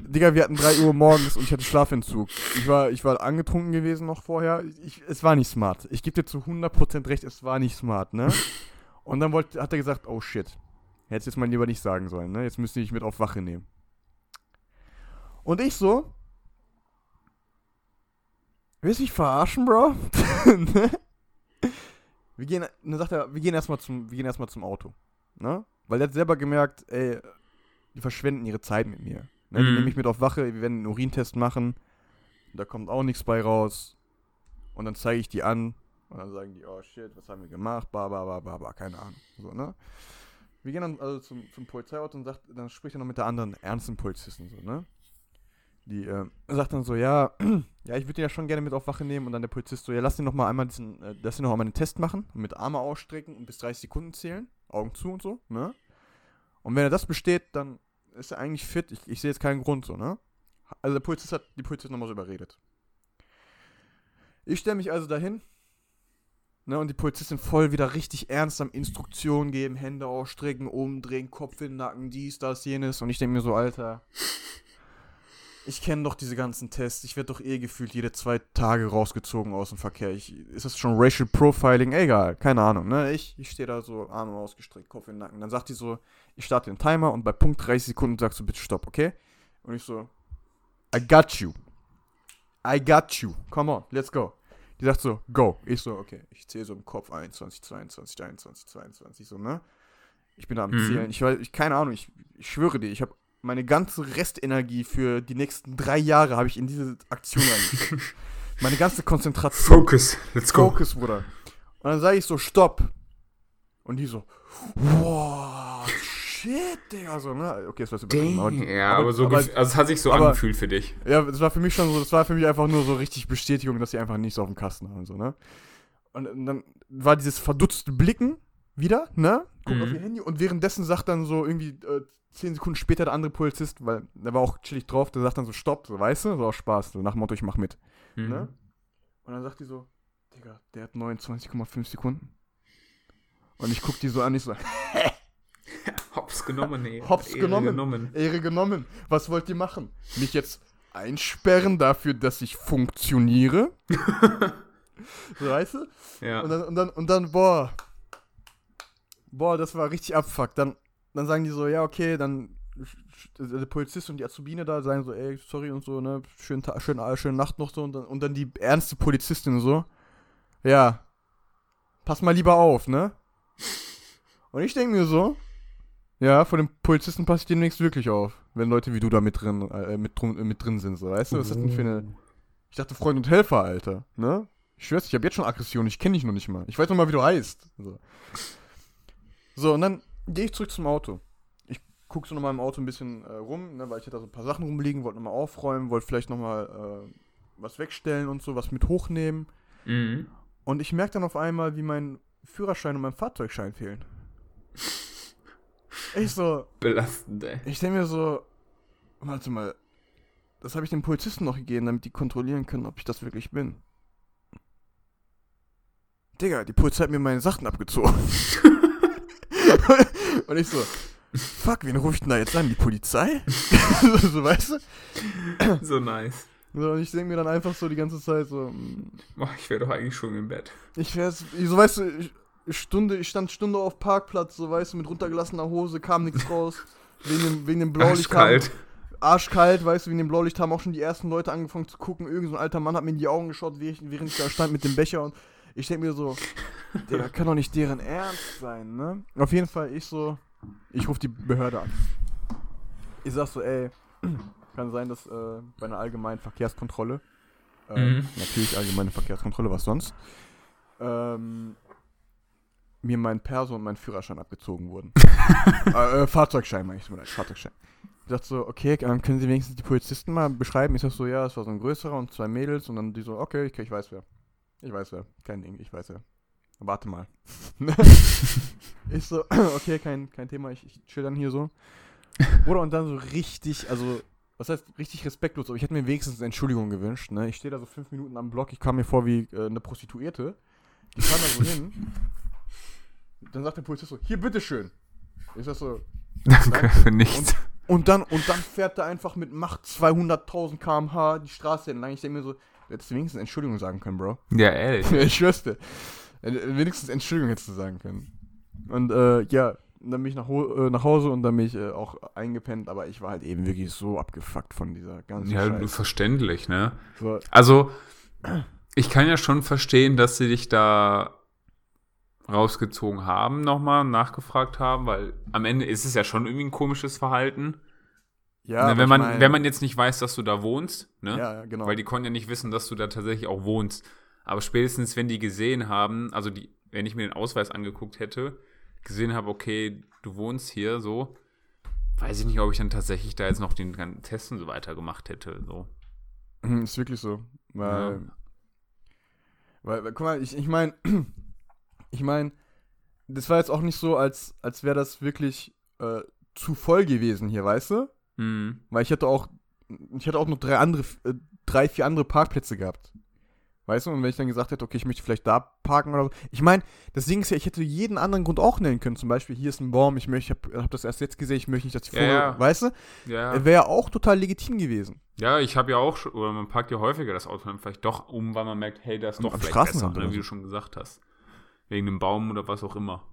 Digga, wir hatten 3 Uhr morgens und ich hatte Schlafentzug. Ich war, ich war angetrunken gewesen noch vorher. Ich, es war nicht smart. Ich gebe dir zu 100% recht, es war nicht smart, ne? Und dann wollte, hat er gesagt, oh shit. Hättest jetzt mal lieber nicht sagen sollen, ne? Jetzt müsste ich mit auf Wache nehmen. Und ich so. Willst du mich verarschen, Bro? Ne? wir gehen, dann sagt er, wir gehen erstmal zum, wir gehen erstmal zum Auto. Ne? Weil er hat selber gemerkt, ey, die verschwenden ihre Zeit mit mir. Ne? Die Mhm. nehmen mich mit auf Wache, wir werden einen Urintest machen. Da kommt auch nichts bei raus. Und dann zeige ich die an. Und dann sagen die, oh shit, was haben wir gemacht? Ba, ba, ba, ba, ba, keine Ahnung. So, ne? Wir gehen dann also zum, zum Polizeiauto und sagt, dann spricht er noch mit der anderen ernsten Polizisten, so, ne? Die äh, sagt dann so, ja, ja, ich würde ihn ja schon gerne mit auf Wache nehmen. Und dann der Polizist so, ja, lass ihn noch mal einmal diesen, äh, lass ihn noch einmal einen Test machen, mit Arme ausstrecken und bis 30 Sekunden zählen, Augen zu und so, ne? Und wenn er das besteht, dann ist er eigentlich fit. Ich, ich sehe jetzt keinen Grund so, ne? Also der Polizist hat die Polizist nochmal so überredet. Ich stelle mich also dahin, ne, und die Polizistin voll wieder richtig ernst am Instruktionen geben, Hände ausstrecken, umdrehen, Kopf in den Nacken, dies, das, jenes. Und ich denke mir so, Alter, ich kenne doch diese ganzen Tests. Ich werde doch eh gefühlt jede zwei Tage rausgezogen aus dem Verkehr. Ich, ist das schon Racial Profiling? Egal, keine Ahnung. Ne? Ich, ich stehe da so, Arme ausgestreckt, Kopf in den Nacken. Dann sagt die so, ich starte den Timer und bei Punkt 30 Sekunden sagst du bitte Stopp, okay? Und ich so, I got you. I got you. Come on, let's go. Die sagt so, go. Ich so, okay. Ich zähle so im Kopf 21, 22, 21, 22, so, ne? Ich bin da am Mhm. Zählen. Ich weiß, ich, keine Ahnung, ich, ich schwöre dir, ich habe meine ganze Restenergie für die nächsten drei Jahre habe ich in diese Aktion meine ganze Konzentration. Focus, let's go. Focus, Bruder. Und dann sage ich so, stopp. Und die so, wow, shit, Digga. So, ne? Okay, das war übertrieben. aber- Ja, aber, so, aber, also es hat sich so aber- angefühlt für dich. ja, das war für mich schon so, das war für mich einfach nur so richtig Bestätigung, dass sie einfach nichts auf dem Kasten haben, so, ne? Und, und dann war dieses verdutzte Blicken wieder, ne? Guckt Mhm. auf ihr Handy und währenddessen sagt dann so irgendwie äh, zehn Sekunden später der andere Polizist, weil der war auch chillig drauf, der sagt dann so, stopp, so, weißt du? So aus Spaß, so nach dem Motto, ich mach mit, Mhm. ne? Und dann sagt die so, Digga, der hat 29,5 Sekunden. Und ich guck die so an, ich so, Hops genommen, ey. Hops Ehre genommen. genommen. Ehre genommen. Was wollt ihr machen? Mich jetzt einsperren dafür, dass ich funktioniere? so, weißt du? Ja. Und dann, und dann, und dann, boah. Boah, das war richtig abfuck. Dann, dann sagen die so, ja, okay, dann der Polizist und die Azubine da sagen so, ey, sorry und so, ne, schönen, Ta schönen, schönen Nacht noch so und dann, und dann die ernste Polizistin so, ja, pass mal lieber auf, ne? Und ich denke mir so, ja, von den Polizisten passe ich demnächst wirklich auf, wenn Leute wie du da mit drin, äh, mit, drum- äh, mit drin sind, so, weißt du, was ist das denn für eine, ich dachte Freund und Helfer, Alter, ne? Ich schwör's, ich habe jetzt schon Aggression, ich kenne dich noch nicht mal. Ich weiß noch mal, wie du heißt. So, so und dann gehe ich zurück zum Auto. Ich gucke so noch mal im Auto ein bisschen äh, rum, ne, weil ich hatte da so ein paar Sachen rumliegen, wollte noch mal aufräumen, wollte vielleicht noch mal äh, was wegstellen und so, was mit hochnehmen. Mhm. Und ich merke dann auf einmal, wie mein Führerschein und mein Fahrzeugschein fehlen. Ich so, Belastend, ey. ich denke mir so, warte mal, das habe ich den Polizisten noch gegeben, damit die kontrollieren können, ob ich das wirklich bin. Digga, die Polizei hat mir meine Sachen abgezogen. Und ich so, fuck, wen rufe ich denn da jetzt an? Die Polizei? so, weißt du? So nice. So, und ich denke mir dann einfach so die ganze Zeit so, mm, Boah, ich wäre doch eigentlich schon im Bett. ich wär's, so weißt du, ich, Stunde, ich stand Stunde auf Parkplatz, so weißt du, mit runtergelassener Hose, kam nichts raus. Wegen dem, wegen dem Blaulicht haben- Arschkalt. arschkalt, weißt du, in dem Blaulicht haben auch schon die ersten Leute angefangen zu gucken. Irgend so ein alter Mann hat mir in die Augen geschaut, während ich, während ich da stand mit dem Becher und ich denke mir so, der kann doch nicht deren Ernst sein, ne? Auf jeden Fall, ich so, ich rufe die Behörde an. Ich sag so, ey, kann sein, dass äh, bei einer allgemeinen Verkehrskontrolle, äh, Mhm. natürlich allgemeine Verkehrskontrolle, was sonst, ähm, mir mein Perso und mein Führerschein abgezogen wurden. äh, äh, Fahrzeugschein, meine ich, tut mir leid, Fahrzeugschein. Ich dachte so, okay, ähm, können Sie wenigstens die Polizisten mal beschreiben? Ich sag so, ja, es war so ein größerer und zwei Mädels und dann die so, okay, okay, ich weiß wer. Ich weiß wer. Kein Ding, ich weiß wer. Warte mal. ich so, okay, kein, kein Thema, ich, ich chill dann hier so. Oder und dann so richtig, also was heißt richtig respektlos, aber ich hätte mir wenigstens eine Entschuldigung gewünscht, ne? Ich stehe da so fünf Minuten am Block, ich kam mir vor wie äh, eine Prostituierte. Die fahren da so hin. Dann sagt der Polizist so, hier, bitteschön. Ich sag so, Danke für nichts. und dann, und dann fährt er einfach mit Macht 200.000 km/h die Straße entlang. Ich denke mir so, du hättest wenigstens Entschuldigung sagen können, Bro. Ja, ehrlich. ich schwör's dir. Äh, Wenigstens Entschuldigung hättest du sagen können. Und äh, ja, dann bin ich nach, äh, nach Hause und dann bin ich äh, auch eingepennt, aber ich war halt eben wirklich so abgefuckt von dieser ganzen Ja, Scheiße. verständlich, ne? So, Also, ich kann ja schon verstehen, dass sie dich da rausgezogen haben, nochmal nachgefragt haben, weil am Ende ist es ja schon irgendwie ein komisches Verhalten. Ja, ne, aber wenn, man, mein- wenn man jetzt nicht weiß, dass du da wohnst, ne? Ja, ja, genau. Weil die konnten ja nicht wissen, dass du da tatsächlich auch wohnst. Aber spätestens, wenn die gesehen haben, also die, wenn ich mir den Ausweis angeguckt hätte, gesehen habe, okay, du wohnst hier, so, weiß ich nicht, ob ich dann tatsächlich da jetzt noch den ganzen Test und so weiter gemacht hätte. So. Mhm, ist wirklich so. Weil, Ja. weil, weil guck mal, ich, ich meine, ich meine, das war jetzt auch nicht so, als, als wäre das wirklich äh, zu voll gewesen hier, weißt du? Mhm. Weil ich hätte auch, ich hätte auch noch drei andere, äh, drei, vier andere Parkplätze gehabt. Weißt du? Und wenn ich dann gesagt hätte, okay, ich möchte vielleicht da parken oder so. Ich meine, das Ding ist ja, ich hätte jeden anderen Grund auch nennen können. Zum Beispiel, hier ist ein Baum, ich möchte, ich habe hab das erst jetzt gesehen, ich möchte nicht, dass die Ja, Vogel, ja. weißt du? Ja. Wäre ja auch total legitim gewesen. Ja, ich habe ja auch schon, oder man parkt ja häufiger das Auto dann vielleicht doch um, weil man merkt, hey, das ist doch am vielleicht besser, ne, wie du schon gesagt hast. Wegen einem Baum oder was auch immer.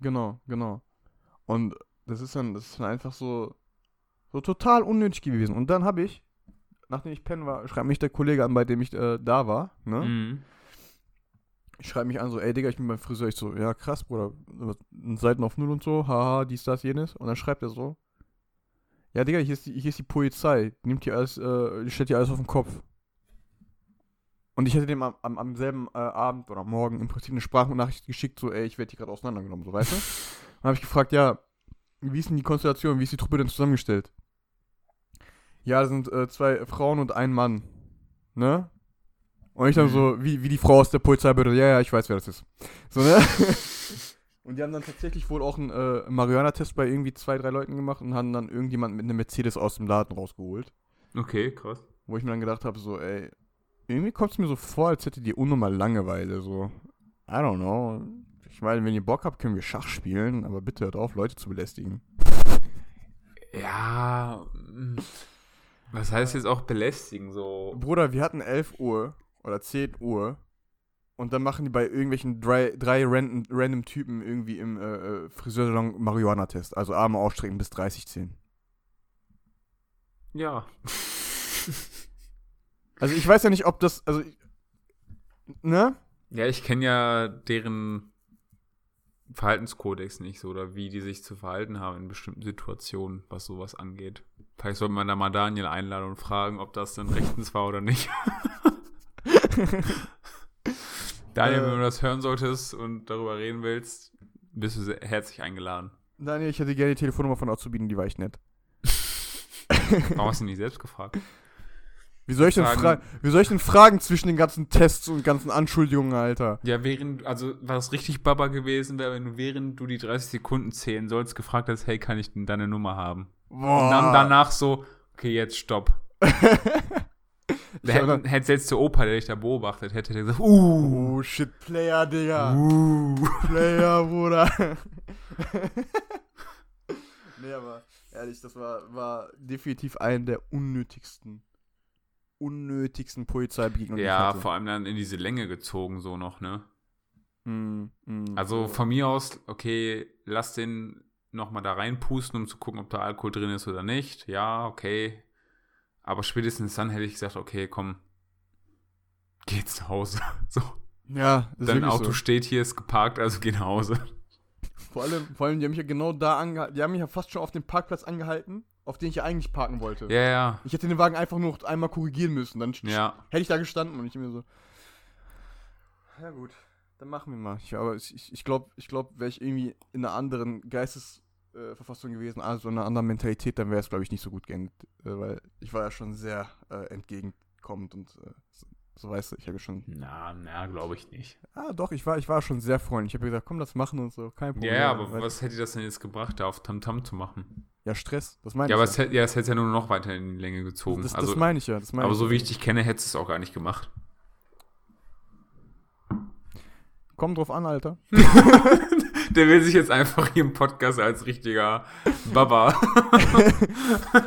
Genau, genau. Und das ist dann, das ist dann einfach so, so total unnötig gewesen. Und dann habe ich, nachdem ich pennen war, schreibt mich der Kollege an, bei dem ich äh, da war, ne? Mhm. Ich schreibe mich an, so, ey Digga, ich bin beim Friseur. Ich so, ja krass, Bruder, Seiten auf Null und so, haha, dies, das, jenes. Und dann schreibt er so, ja Digga, hier ist die, hier ist die Polizei, nimmt hier alles, äh, stellt hier alles auf den Kopf. Und ich hätte dem am, am, am selben äh, Abend oder Morgen im Prinzip eine Sprachnachricht geschickt, so, ey, ich werde hier gerade auseinandergenommen, so, weißt du? Dann habe ich gefragt, ja, wie ist denn die Konstellation, wie ist die Truppe denn zusammengestellt? Ja, das sind äh, zwei Frauen und ein Mann, ne? Und ich dann Mhm. so, wie, wie die Frau aus der Polizeibehörde, ja, ja, ich weiß, wer das ist. So, ne? und die haben dann tatsächlich wohl auch einen äh, Marihuana-Test bei irgendwie zwei, drei Leuten gemacht und haben dann irgendjemand mit einem Mercedes aus dem Laden rausgeholt. Okay, krass. Wo ich mir dann gedacht habe, so, ey, irgendwie kommt es mir so vor, als hättet ihr unnormal Langeweile, so. I don't know. Ich meine, wenn ihr Bock habt, können wir Schach spielen, aber bitte hört auf, Leute zu belästigen. Ja, mm, was heißt jetzt auch belästigen, so? Bruder, wir hatten 11 Uhr oder 10 Uhr und dann machen die bei irgendwelchen drei, drei random, random Typen irgendwie im äh, äh, Friseursalon Marihuana-Test. Also Arme ausstrecken bis 30 ziehen. Ja. Also ich weiß ja nicht, ob das, also, ne? Ja, ich kenne ja deren Verhaltenskodex nicht so oder wie die sich zu verhalten haben in bestimmten Situationen, was sowas angeht. Vielleicht sollte man da mal Daniel einladen und fragen, ob das dann rechtens war oder nicht. Daniel, Äh. wenn du das hören solltest und darüber reden willst, bist du sehr herzlich eingeladen. Daniel, ich hätte gerne die Telefonnummer von Azubinen, die war ich nett. Warum hast du nicht selbst gefragt? Wie soll ich denn, Fragen- fra wie soll ich denn fragen zwischen den ganzen Tests und ganzen Anschuldigungen, Alter? Ja, während, also was richtig Baba gewesen wäre, wenn du während du die 30 Sekunden zählen sollst, gefragt hast, hey, kann ich denn deine Nummer haben? Boah. Und dann danach so, okay, jetzt stopp. Hätte, hätte jetzt der Opa, der dich da beobachtet, hätte der gesagt, uh, Oh, shit, Player, Digga. uh. Player, Bruder. nee, aber ehrlich, das war, war definitiv ein der unnötigsten, unnötigsten Polizeibegegnungen. Ja, vor allem dann in diese Länge gezogen, so noch, ne? Mm, mm, Also so. von mir aus, okay, lass den nochmal da reinpusten, um zu gucken, ob da Alkohol drin ist oder nicht. Ja, okay. Aber spätestens dann hätte ich gesagt, okay, komm, geh jetzt nach Hause. So, Ja, das dein Auto so. steht hier, ist geparkt, also geh nach Hause. Vor allem, vor allem, die haben mich ja genau da angehalten. Die haben mich ja fast schon auf dem Parkplatz angehalten, auf den ich ja eigentlich parken wollte. Ja, ja, Ich hätte den Wagen einfach nur noch einmal korrigieren müssen. Dann ja. hätte ich da gestanden und ich mir so. Ja, gut, dann machen wir mal. Ich, aber ich glaube, ich glaube, ich glaub, wäre ich irgendwie in einer anderen Geistesverfassung gewesen, also in einer anderen Mentalität, dann wäre es, glaube ich, nicht so gut geendet. Äh, weil ich war ja schon sehr äh, entgegenkommend und äh, so, so weißt du, ich habe schon. Na, na, glaube ich nicht. Ah, doch, ich war, ich war schon sehr freundlich. Ich habe gesagt, komm, das machen und so, kein Problem. Ja, ja, aber was hätte das denn jetzt gebracht, da auf Tamtam zu machen? Ja, Stress, das meine Ja, ich. aber es hätte ja, es hätte ja nur noch weiter in die Länge gezogen. das, also, das meine ich ja. Das meine aber ich. so wie ich dich kenne, hättest du es auch gar nicht gemacht. Kommt drauf an, Alter. Der will sich jetzt einfach hier im Podcast als richtiger Baba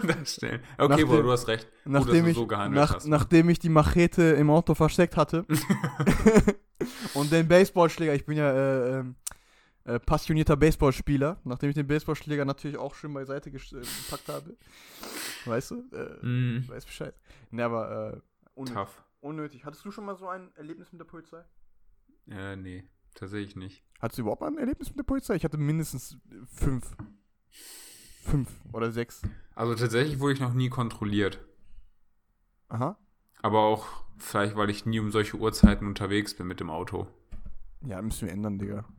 darstellen. Okay, Nachdem- Bro, du hast recht. Gut, dass Nachdem du ich, so gehandelt nach, hast. nachdem ich die Machete im Auto versteckt hatte und den Baseballschläger, ich bin ja äh, ähm, äh, passionierter Baseballspieler, nachdem ich den Baseballschläger natürlich auch schön beiseite äh, gepackt habe. Weißt du? Äh, Mm, Weiß Bescheid. Ne, aber äh, unnötig. tough. unnötig. Hattest du schon mal so ein Erlebnis mit der Polizei? Äh, nee, tatsächlich nicht. Hattest du überhaupt mal ein Erlebnis mit der Polizei? Ich hatte mindestens äh, fünf. Fünf oder sechs. Also tatsächlich wurde ich noch nie kontrolliert. Aha. Aber auch vielleicht, weil ich nie um solche Uhrzeiten unterwegs bin mit dem Auto. Ja, müssen wir ändern, Digga.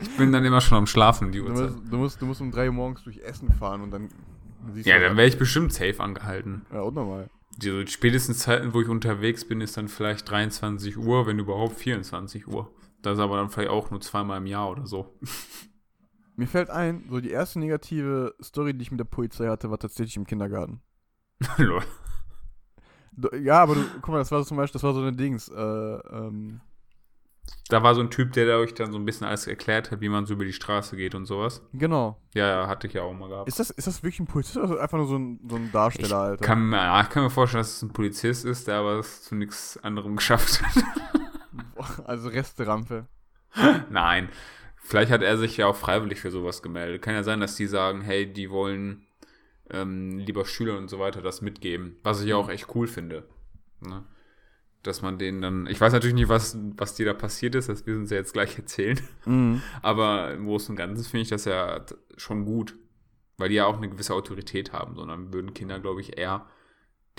Ich bin dann immer schon am Schlafen, die Du Uhrzeit. musst, du, musst, du musst um 3 Uhr morgens durch Essen fahren und dann siehst Ja, du dann wäre ich bestimmt safe angehalten. Ja, unnormal. Die so spätestens Zeiten, wo ich unterwegs bin, ist dann vielleicht 23 Uhr, wenn überhaupt 24 Uhr. Das ist aber dann vielleicht auch nur zweimal im Jahr oder so. Mir fällt ein, so die erste negative Story, die ich mit der Polizei hatte, war tatsächlich im Kindergarten. Lol. Du, ja, aber du, guck mal, das war so zum Beispiel, das war so eine Dings, äh, ähm, Da war so ein Typ, der euch dann so ein bisschen alles erklärt hat, wie man so über die Straße geht und sowas. genau. Ja, ja, hatte ich ja auch mal gehabt. Ist das, ist das wirklich ein Polizist oder einfach nur so ein, so ein Darsteller, ich Alter? kann, mir- ja, ich kann mir vorstellen, dass es ein Polizist ist, der aber es zu nichts anderem geschafft hat. Also Resterampe. Nein. Vielleicht hat er sich ja auch freiwillig für sowas gemeldet. Kann ja sein, dass die sagen, hey, die wollen ähm, lieber Schüler und so weiter das mitgeben. Was ich auch echt cool finde. Ne? Dass man denen dann. Ich weiß natürlich nicht, was, was dir da passiert ist, das müssen sie jetzt gleich erzählen. Mhm. Aber im Großen und Ganzen finde ich das ja schon gut. Weil die ja auch eine gewisse Autorität haben. Sondern würden Kinder, glaube ich, eher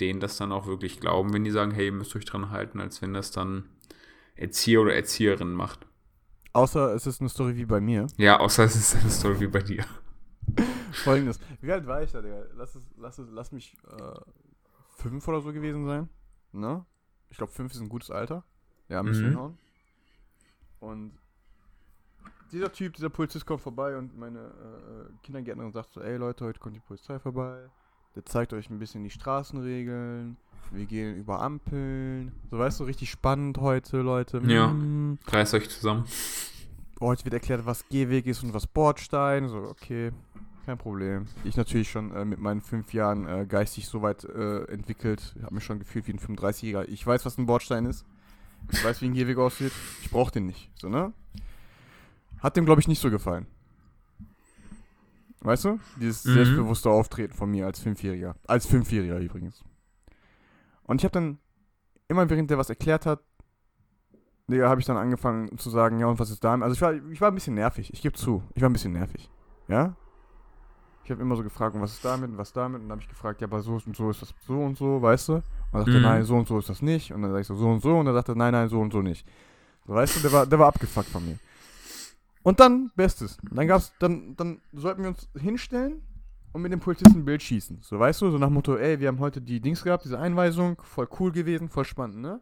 denen das dann auch wirklich glauben, wenn die sagen, hey, ihr müsst euch dran halten, als wenn das dann Erzieher oder Erzieherin macht. Außer es ist eine Story wie bei mir. Ja, außer es ist eine Story wie bei dir. Folgendes. Wie alt war ich da, Digga? Lass, es, lass, es, lass mich äh, fünf oder so gewesen sein. Ne? Ich glaube, fünf ist ein gutes Alter. Ja, müssen wir Mhm. hinhauen. Und dieser Typ, dieser Polizist kommt vorbei und meine äh, Kindergärtnerin sagt so, ey Leute, heute kommt die Polizei vorbei. Der zeigt euch ein bisschen die Straßenregeln. Wir gehen über Ampeln. So, weißt du, richtig spannend heute, Leute. Ja. Mm. Reißt euch zusammen. Heute wird erklärt, was Gehweg ist und was Bordstein. So, okay, kein Problem. Ich natürlich schon äh, mit meinen fünf Jahren äh, geistig so weit äh, entwickelt. Ich habe mich schon gefühlt wie ein 35-Jähriger. Ich weiß, was ein Bordstein ist. Ich weiß, wie ein Gehweg aussieht. Ich brauche den nicht. So, ne? Hat dem, glaube ich, nicht so gefallen. Weißt du? Dieses Mhm. selbstbewusste Auftreten von mir als Fünfjähriger. Als Fünfjähriger übrigens. Und ich habe dann, immer während der was erklärt hat, Digga, habe ich dann angefangen zu sagen, ja, und was ist da? Also ich war, ich war ein bisschen nervig, ich gebe zu. Ich war ein bisschen nervig. Ja? Ich habe immer so gefragt, und was ist damit und was damit? Und dann habe ich gefragt, ja, aber so und so ist das so und so, weißt du? Und dann sagte er, Mhm. nein, so und so ist das nicht. Und dann sag ich so, so und so. Und dann sagte er, nein, nein, so und so nicht. So, weißt du, der war, der war abgefuckt von mir. Und dann, Bestes. Dann gab's, dann, dann sollten wir uns hinstellen und mit dem Polizisten ein Bild schießen. So, weißt du, so nach Motto, ey, wir haben heute die Dings gehabt, diese Einweisung, voll cool gewesen, voll spannend, ne?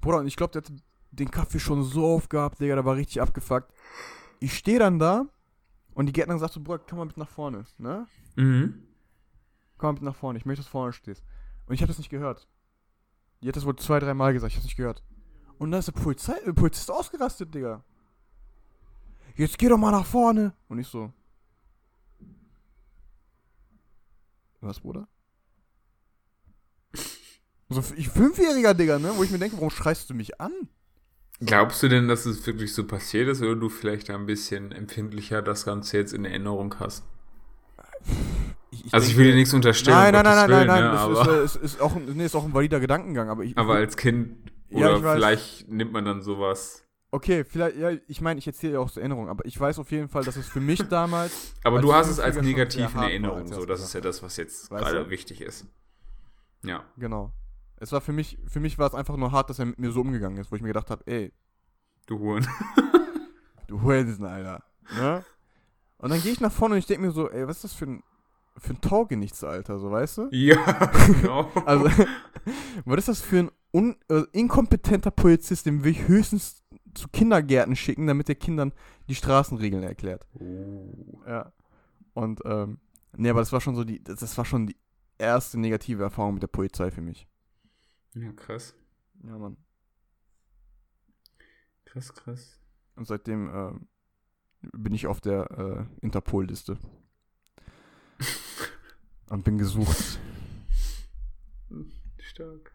Bruder, und ich glaube, der hat den Kaffee schon so aufgehabt, Digga, der war richtig abgefuckt. Ich stehe dann da und die Gärtnerin sagt so, Bruder, komm mal mit nach vorne, ne? Mhm. Komm mal mit nach vorne, ich möchte, dass du vorne stehst. Und ich habe das nicht gehört. Die hat das wohl zwei, drei Mal gesagt, ich hab's nicht gehört. Und dann ist der Polizei, äh, Polizist ausgerastet, Digga. Jetzt geh doch mal nach vorne. Und ich so. Was, Bruder? So, ich Fünfjähriger, Digga, ne? Wo ich mir denke, warum schreist du mich an? Glaubst du denn, dass es wirklich so passiert ist oder du vielleicht ein bisschen empfindlicher das Ganze jetzt in Erinnerung hast? Ich, Also ich denke- will dir nichts unterstellen. Nein, nein, nein, Gottes nein, nein, Willen, nein. ne, das aber, ist, äh, ist, ist, auch, ein- nee, ist auch ein valider Gedankengang, aber ich. aber als Kind Ja, oder ich weiß. vielleicht nimmt man dann sowas. Okay, vielleicht, ja, ich meine, ich erzähle ja auch zur Erinnerung, aber ich weiß auf jeden Fall, dass es für mich damals. Aber du hast es als negativ in Erinnerung. er So, das ist ja das, was jetzt Weißt gerade du? wichtig ist. Ja. Genau. Es war für mich, für mich war es einfach nur hart, dass er mit mir so umgegangen ist, wo ich mir gedacht habe, ey, Du Huren. du Hurensohn, Alter. Ne? Und dann gehe ich nach vorne und ich denke mir so, ey, was ist das für ein, für ein Taugenichts, Alter, so, weißt du? ja, genau. Also, was ist das für ein un, äh, inkompetenter Polizist, den will ich höchstens zu Kindergärten schicken, damit der Kindern die Straßenregeln erklärt. Oh. Ja. Und, ähm, nee, aber das war schon so die, das, das war schon die erste negative Erfahrung mit der Polizei für mich. Ja, krass. Ja, Mann. Krass, krass. Und seitdem ähm, bin ich auf der äh, Interpol-Liste. Und bin gesucht. Stark.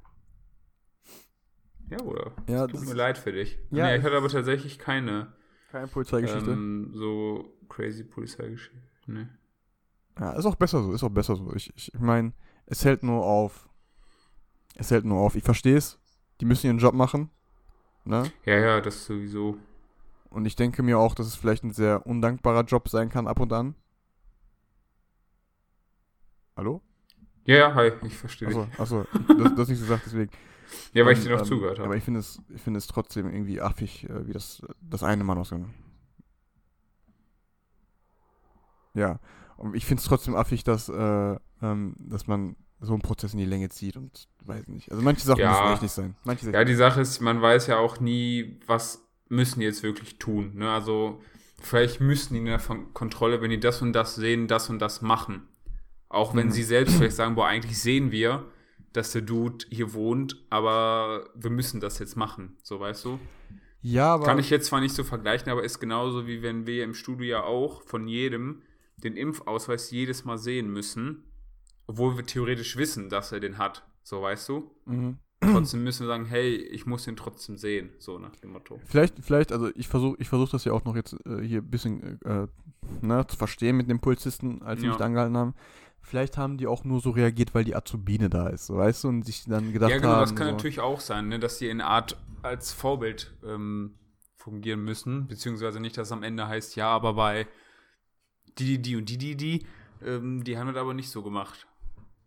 Ja, Bruder. Ja, Tut mir leid für dich. Ja, nee, ich hatte aber tatsächlich keine Keine Polizeigeschichte. ähm, so crazy Polizeigeschichte. Nee. Ja, ist auch besser so, ist auch besser so. Ich, ich, ich meine, es hält nur auf. Es hält nur auf. Ich verstehe es. Die müssen ihren Job machen. Ne? Ja, ja, das sowieso. Und ich denke mir auch, dass es vielleicht ein sehr undankbarer Job sein kann, ab und an. Hallo? Ja, ja, hi, ich verstehe dich. Achso, achso. Du, du hast nichts gesagt, deswegen. Ja, weil ich Und, dir noch ähm, zugehört Aber habe. ich finde es, ich finde es trotzdem irgendwie affig, äh, wie das, das eine Mann ausgegangen Ja. Und ich finde es trotzdem affig, dass, äh, ähm, dass man so einen Prozess in die Länge zieht und weiß nicht. Also manche Sachen Ja. müssen echt nicht sein. Manche. Ja, die Sache ist, man weiß ja auch nie, was müssen die jetzt wirklich tun. Ne? Also, vielleicht müssen die in der Kontrolle, wenn die das und das sehen, das und das machen. Auch wenn Mhm. sie selbst vielleicht sagen, boah, eigentlich sehen wir, dass der Dude hier wohnt, aber wir müssen das jetzt machen. So, weißt du? ja, aber. Kann ich jetzt zwar nicht so vergleichen, aber ist genauso wie wenn wir im Studio ja auch von jedem den Impfausweis jedes Mal sehen müssen, obwohl wir theoretisch wissen, dass er den hat. So, weißt du? Mhm. Trotzdem müssen wir sagen, hey, ich muss den trotzdem sehen. So nach dem Motto. Vielleicht, vielleicht, also ich versuche ich versuch das ja auch noch jetzt äh, hier ein bisschen äh, ne, zu verstehen mit den Polizisten, als sie Ja. mich da angehalten haben. Vielleicht haben die auch nur so reagiert, weil die Azubine da ist, so, weißt du, und sich dann gedacht ja, genau, haben. das kann so, natürlich auch sein, ne, dass die in Art als Vorbild ähm, fungieren müssen. Beziehungsweise nicht, dass es am Ende heißt, ja, aber bei die, die, die und die, die, die, ähm, die haben das aber nicht so gemacht.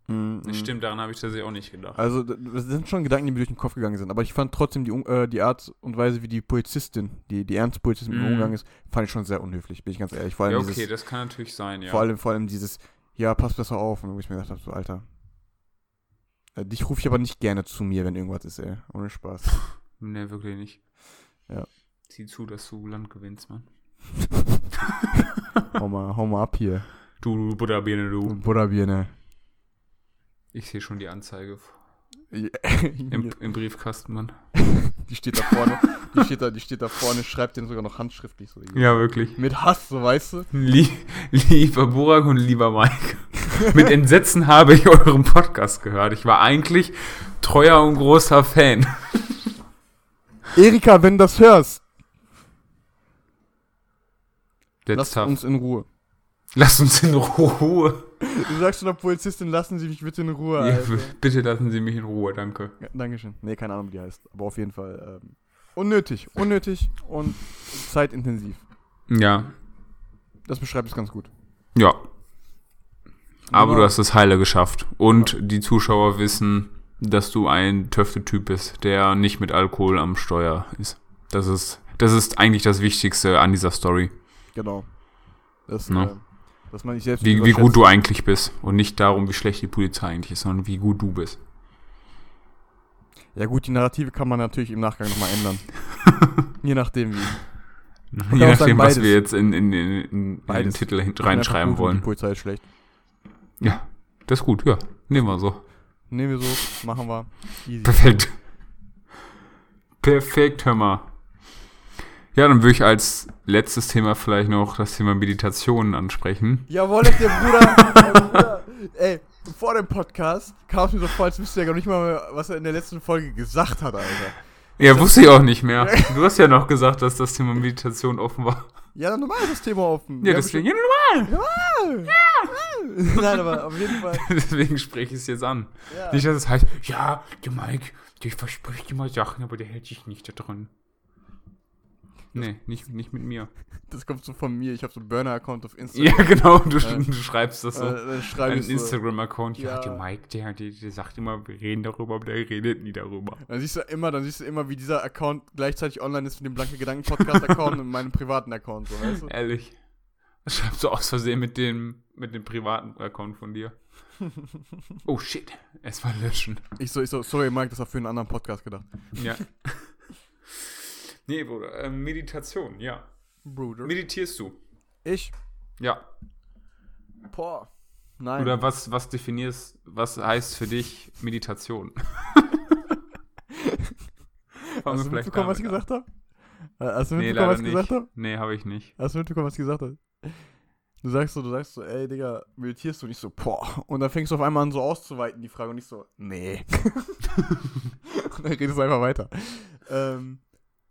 Mm, Das mm. stimmt, daran habe ich tatsächlich auch nicht gedacht. Also, das sind schon Gedanken, die mir durch den Kopf gegangen sind. Aber ich fand trotzdem die, äh, die Art und Weise, wie die Polizistin, die, die ernste Polizistin mit mir Mhm. umgegangen ist, fand ich schon sehr unhöflich, bin ich ganz ehrlich. Vor allem, Ja, okay, dieses, das kann natürlich sein, ja. vor allem, vor allem dieses, ja, pass besser auf. Und wo ich mir gedacht habe, so, Alter. äh, Dich rufe ich aber nicht gerne zu mir, wenn irgendwas ist, ey. Ohne Spaß. Ne, wirklich nicht. Ja. Sieh zu, dass du Land gewinnst, Mann. hau, mal, hau mal ab hier. Du Butterbirne, du. Butterbirne. Ich sehe schon die Anzeige Ja, im, im Briefkasten, Mann. die steht da vorne, die steht da, die steht da vorne, schreibt den sogar noch handschriftlich so. Ja, wirklich. Mit Hass, so weißt du? Lie lieber Burak und lieber Mike. Mit Entsetzen habe ich euren Podcast gehört. Ich war eigentlich treuer und großer Fan. Erika, wenn du das hörst, That's lass tough. uns in Ruhe. Lass uns in Ruhe. Du sagst zu der Polizistin, lassen Sie mich bitte in Ruhe, Ja, Alter. bitte lassen Sie mich in Ruhe, danke. Ja, Dankeschön. Nee, keine Ahnung, wie die heißt. Aber auf jeden Fall ähm, unnötig. Unnötig und zeitintensiv. Ja, Das beschreibt es ganz gut. ja. Aber Genau. du hast das Heile geschafft. Und die Zuschauer wissen, dass du ein Töfte-Typ bist, der nicht mit Alkohol am Steuer ist. Das ist, das ist eigentlich das Wichtigste an dieser Story. Genau. Das, Ja. äh, dass man nicht selbst Wie, wie gut du eigentlich bist. Und nicht darum, wie schlecht die Polizei eigentlich ist, sondern wie gut du bist. Ja gut, die Narrative kann man natürlich im Nachgang nochmal ändern. Je nachdem wie. Je nachdem, was wir jetzt in, in, in, in, den. Titel reinschreiben wollen. Die Polizei ist schlecht. Ja, das ist gut, ja. Nehmen wir so. Nehmen wir so, machen wir. Easy. Perfekt. Perfekt, hör mal. Ja, dann würde ich als letztes Thema vielleicht noch das Thema Meditation ansprechen. Jawohl, der Bruder, der Bruder. Ey, vor dem Podcast kam es mir so vor, als wüsste er gar nicht mal, mehr, was er in der letzten Folge gesagt hat, Alter. Ja, wusste ich auch nicht mehr. Du hast ja noch gesagt, dass das Thema Meditation offen war. Ja, dann normal ist das Thema offen. Ja, Wir deswegen, ja, normal. schon- Nein, aber auf jeden Fall. Deswegen spreche ich es jetzt an. Ja. Nicht, dass es heißt, ja, der Mike, der verspricht immer Sachen, aber der hält sich nicht da drin. Nee, nicht, nicht mit mir. Das kommt so von mir. Ich habe so einen Burner-Account auf Instagram. Ja, genau, du, Äh, du schreibst das so. Äh, dann schreibe Ein. Instagram-Account, ja, Ja. der Mike, der, der, der sagt immer, wir reden darüber, aber der redet nie darüber. Dann siehst du immer, dann siehst du immer, wie dieser Account gleichzeitig online ist mit dem Blanke Gedanken Podcast Account und meinem privaten Account, so, weißt du? Ehrlich. Das schreibst du aus Versehen mit dem, mit dem privaten Account von dir. Oh shit, erstmal löschen. Ich so, ich so, sorry Mike, das war für einen anderen Podcast gedacht. Ja. Nee, Bruder, ähm, Meditation, ja. Bruder. Meditierst du? Ich? Ja. Boah. Nein. Oder was, was definierst, was heißt für dich Meditation? Hast du mitbekommen, was ich gesagt habe? Hast du mitbekommen, leider was ich gesagt nicht. habe? Nee, habe ich nicht. Hast du mitbekommen, was ich gesagt habe? Du sagst so, du sagst so, ey, Digga, meditierst du? Und ich so, boah. Und dann fängst du auf einmal an, so auszuweiten, die Frage. Und ich so, nee. und dann redest du einfach weiter. Ähm,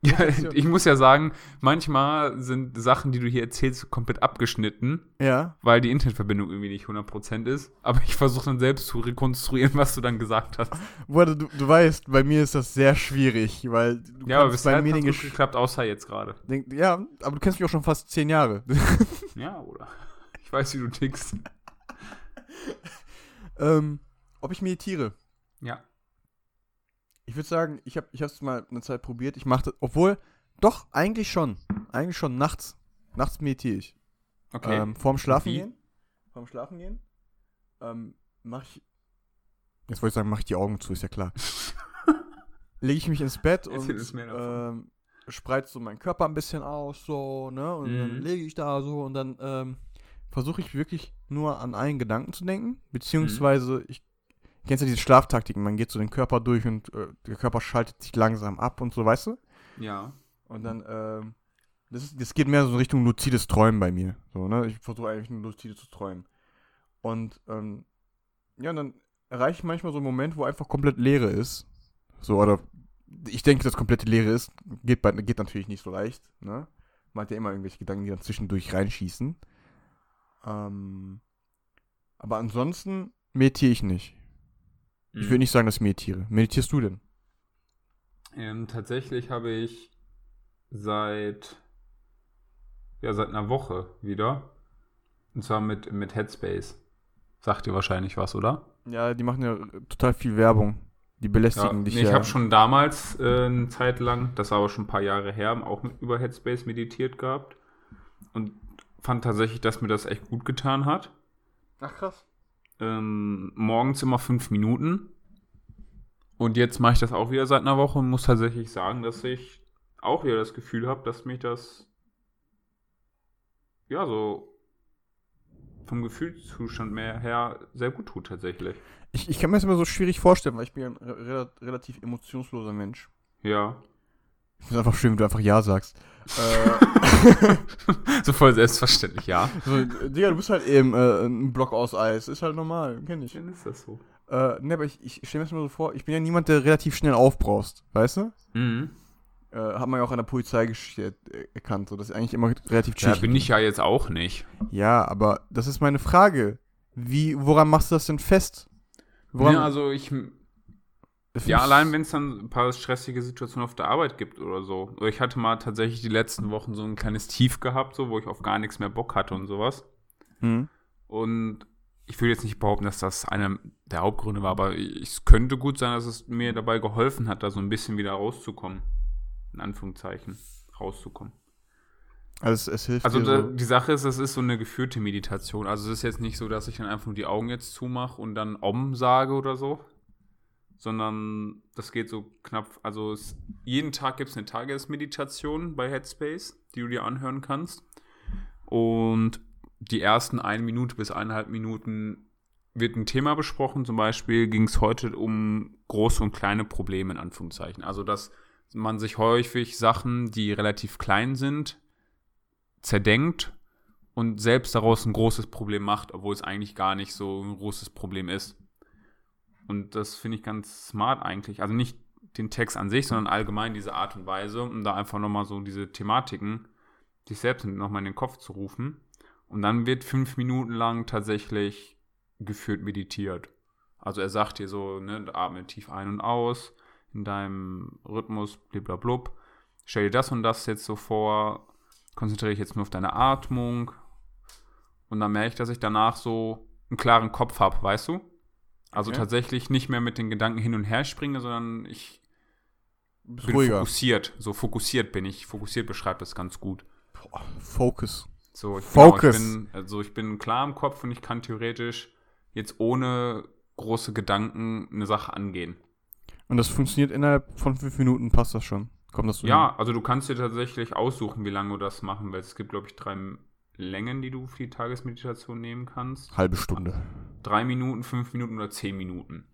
Ja, ich muss ja sagen, manchmal sind Sachen, die du hier erzählst, komplett abgeschnitten, ja. weil die Internetverbindung irgendwie nicht 100% ist. Aber ich versuche dann selbst zu rekonstruieren, was du dann gesagt hast. Bruder, du, du weißt, bei mir ist das sehr schwierig, weil du Ja, aber bisher bei mir Gesch geklappt, außer jetzt gerade. Ja, aber du kennst mich auch schon fast zehn Jahre. Ja, oder? Ich weiß, wie du tickst. ähm, ob ich meditiere? Ja. Ich würde sagen, ich habe ich es mal eine Zeit probiert. Ich machte, obwohl, doch, eigentlich schon. Eigentlich schon nachts. Nachts meditiere ich. Okay. Ähm, vorm Schlafen Wie? gehen. Vorm Schlafen gehen. Ähm, mach ich. Jetzt wollte ich sagen, mache ich die Augen zu, ist ja klar. Lege ich mich ins Bett und ähm, spreiz so meinen Körper ein bisschen aus, so, ne? Und dann Mhm. lege ich da so und dann ähm, versuche ich wirklich nur an einen Gedanken zu denken. Beziehungsweise, ich kennst ja diese Schlaftaktiken, man geht so den Körper durch und äh, der Körper schaltet sich langsam ab und so, weißt du? ja. Und dann, ähm, das, ist, das geht mehr so in Richtung luzides Träumen bei mir. So, ne? Ich versuche eigentlich nur lucide zu träumen. Und, ähm, ja, und dann erreiche ich manchmal so einen Moment, wo einfach komplett Leere ist. So, oder ich denke, dass komplette Leere ist. Geht, bei, geht natürlich nicht so leicht, ne? Man hat ja immer irgendwelche Gedanken, die dann zwischendurch reinschießen. Ähm, aber ansonsten meditiere ich nicht. Ich Mhm. würde nicht sagen, dass ich meditiere. Meditierst du denn? Ähm, tatsächlich habe ich seit, ja, seit einer Woche wieder. Und zwar mit, mit Headspace. Sagt dir wahrscheinlich was, oder? Ja, die machen ja total viel Werbung. Die belästigen Ja, dich nee, ja. ich habe schon damals äh, eine Zeit lang, das war aber schon ein paar Jahre her, auch mit, über Headspace meditiert gehabt. Und fand tatsächlich, dass mir das echt gut getan hat. Ach krass. Ähm, morgens immer fünf Minuten. Und jetzt mache ich das auch wieder seit einer Woche und muss tatsächlich sagen, dass ich auch wieder das Gefühl habe, dass mich das ja so vom Gefühlszustand mehr her sehr gut tut tatsächlich. Ich, ich kann mir das immer so schwierig vorstellen, weil ich bin ja ein re rela- relativ emotionsloser Mensch. Ja. Ich finde es einfach schön, wenn du einfach Ja sagst. äh, so voll selbstverständlich, ja. so, äh, Digga, du bist halt eben äh, ein Block aus Eis. Ist halt normal, kenn ich. Dann ist das so. Äh, ne, aber ich, ich stelle mir das mal so vor, ich bin ja niemand, der relativ schnell aufbraust, weißt du? Mhm. Äh, hat man ja auch an der Polizeigeschichte er erkannt, so dass ich eigentlich immer relativ Ja, chillig bin ich ja jetzt auch nicht. Ja, aber das ist meine Frage. Wie, woran machst du das denn fest? Woran, Ja, also ich, ja, allein wenn es dann ein paar stressige Situationen auf der Arbeit gibt oder so. Ich hatte mal tatsächlich die letzten Wochen so ein kleines Tief gehabt, so, wo ich auf gar nichts mehr Bock hatte und sowas. Hm. Und ich will jetzt nicht behaupten, dass das einer der Hauptgründe war, aber es könnte gut sein, dass es mir dabei geholfen hat, da so ein bisschen wieder rauszukommen. In Anführungszeichen, rauszukommen. Also es, es hilft Also da, so. die Sache ist, es ist so eine geführte Meditation. Also es ist jetzt nicht so, dass ich dann einfach nur die Augen jetzt zumache und dann Om sage oder so, sondern das geht so knapp, also es, jeden Tag gibt es eine Tagesmeditation bei Headspace, die du dir anhören kannst. Und die ersten eine Minute bis eineinhalb Minuten wird ein Thema besprochen. Zum Beispiel ging es heute um große und kleine Probleme in Anführungszeichen. Also dass man sich häufig Sachen, die relativ klein sind, zerdenkt und selbst daraus ein großes Problem macht, obwohl es eigentlich gar nicht so ein großes Problem ist. Und das finde ich ganz smart eigentlich. Also nicht den Text an sich, sondern allgemein diese Art und Weise, um da einfach nochmal so diese Thematiken sich selbst nochmal in den Kopf zu rufen. Und dann wird fünf Minuten lang tatsächlich geführt meditiert. Also er sagt dir so, ne, atme tief ein und aus in deinem Rhythmus, bliblablub. Stell dir das und das jetzt so vor, konzentriere ich jetzt nur auf deine Atmung. Und dann merke ich, dass ich danach so einen klaren Kopf habe, weißt du? Also Okay. tatsächlich nicht mehr mit den Gedanken hin und her springe, sondern ich bin ruhiger. fokussiert. So fokussiert bin ich. Fokussiert beschreibt das ganz gut. Boah, Focus. So, ich, Focus. Genau, ich bin, also ich bin klar im Kopf und ich kann theoretisch jetzt ohne große Gedanken eine Sache angehen. Und das funktioniert innerhalb von fünf Minuten, passt das schon. Kommt das so Ja, also du kannst dir tatsächlich aussuchen, wie lange du das machen willst. Es gibt, glaube ich, drei Längen, die du für die Tagesmeditation nehmen kannst. Halbe Stunde. Drei Minuten, fünf Minuten oder zehn Minuten.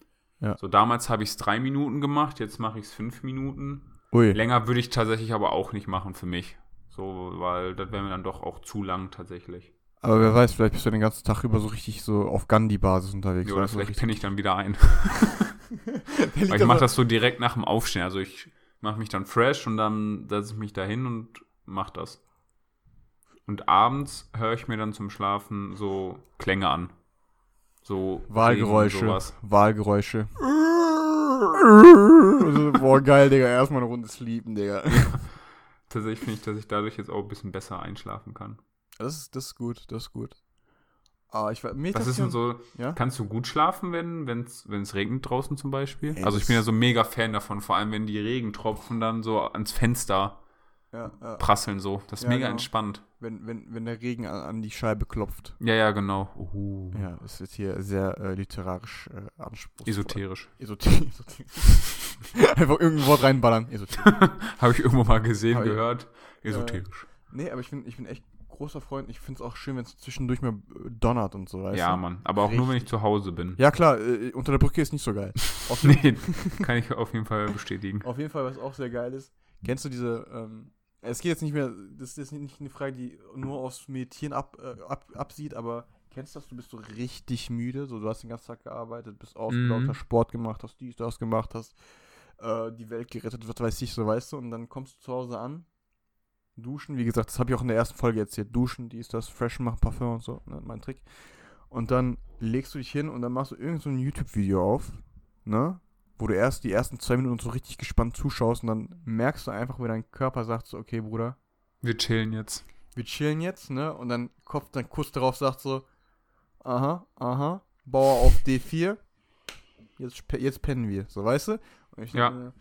Ja. So, damals habe ich es drei Minuten gemacht, jetzt mache ich es fünf Minuten. Ui. Länger würde ich tatsächlich aber auch nicht machen für mich. So, weil das wäre mir dann doch auch zu lang tatsächlich. Aber wer weiß, vielleicht bist du den ganzen Tag über so richtig so auf Gandhi-Basis unterwegs. Ja, oder vielleicht penne ich dann wieder ein. Weil ich mache das so direkt nach dem Aufstehen. Also ich mache mich dann fresh und dann setze ich mich da hin und mache das. Und abends höre ich mir dann zum Schlafen so Klänge an. So Wahlgeräusche. Wahlgeräusche. Also, boah, geil, Digga. Erstmal eine Runde sleepen, Digga. Tatsächlich finde ich, dass ich dadurch jetzt auch ein bisschen besser einschlafen kann. Das ist, das ist gut, das ist gut. Ah, ich war, Was ist denn so, Ja? kannst du gut schlafen, wenn es regnet draußen zum Beispiel? Ey, also ich bin ja so mega Fan davon, vor allem wenn die Regentropfen dann so ans Fenster Ja, ja. prasseln so. Das ist Ja, mega genau. entspannt. Wenn, wenn, wenn der Regen an, an die Scheibe klopft. Ja, ja, genau. Uh, Ja, das wird hier sehr äh, literarisch äh, anspruchsvoll. Esoterisch. Esoterisch. Einfach irgendein Wort reinballern. Esoterisch. Habe ich irgendwo mal gesehen, Hab ich- gehört. Esoterisch. Nee, aber ich bin, ich bin echt großer Freund. Ich finde es auch schön, wenn es zwischendurch mal äh, donnert und so, weißt ja, du? Mann. Aber auch nur, wenn ich Richtig. zu Hause bin. Ja, klar, äh, unter der Brücke ist nicht so geil. Nee, kann ich auf jeden Fall bestätigen. auf jeden Fall, was auch sehr geil ist, kennst du diese, ähm, es geht jetzt nicht mehr, das ist jetzt nicht eine Frage, die nur aufs Meditieren ab, äh, ab, absieht, aber kennst du das, du bist so richtig müde, so du hast den ganzen Tag gearbeitet, bist ausgelaugt, Mhm. hast Sport gemacht, hast dies, das gemacht, hast äh, die Welt gerettet, was weiß ich, so weißt du, und dann kommst du zu Hause an, duschen, wie gesagt, das habe ich auch in der ersten Folge erzählt, duschen, dies, das, fresh machen, Parfum und so, ne, mein Trick. Und dann legst du dich hin und dann machst du irgend so ein YouTube-Video auf, ne? Wo du erst die ersten zwei Minuten so richtig gespannt zuschaust und dann merkst du einfach, wie dein Körper sagt so, okay, Bruder, Wir chillen jetzt. wir chillen jetzt, ne? Und dann Kopf dann kurz darauf sagt so, aha, aha, Bauer auf D4, jetzt, jetzt pennen wir, so weißt du? Und, ich Ja. mir,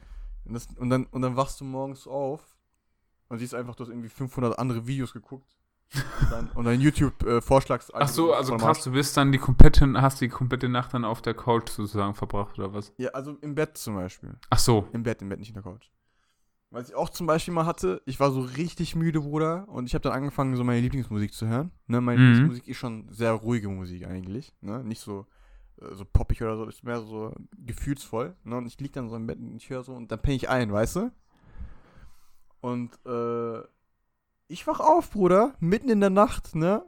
und, das, und, dann, und dann wachst du morgens auf und siehst einfach, du hast irgendwie 500 andere Videos geguckt. Und dann, und dann YouTube äh. Ach so, also krass, du bist dann die komplette, hast die komplette Nacht dann auf der Couch sozusagen verbracht, oder was? Ja, also im Bett zum Beispiel. Ach so. Im Bett, im Bett, nicht in der Couch. Was ich auch zum Beispiel mal hatte, ich war so richtig müde, Bruder, und ich habe dann angefangen, so meine Lieblingsmusik zu hören. Ne, meine Mhm. Lieblingsmusik ist schon sehr ruhige Musik eigentlich, ne? Nicht so, äh, so poppig oder so, ist mehr so gefühlsvoll. Ne? Und ich lieg dann so im Bett und ich höre so und dann penne ich ein, weißt du? Und äh, ich wach auf, Bruder, mitten in der Nacht, ne?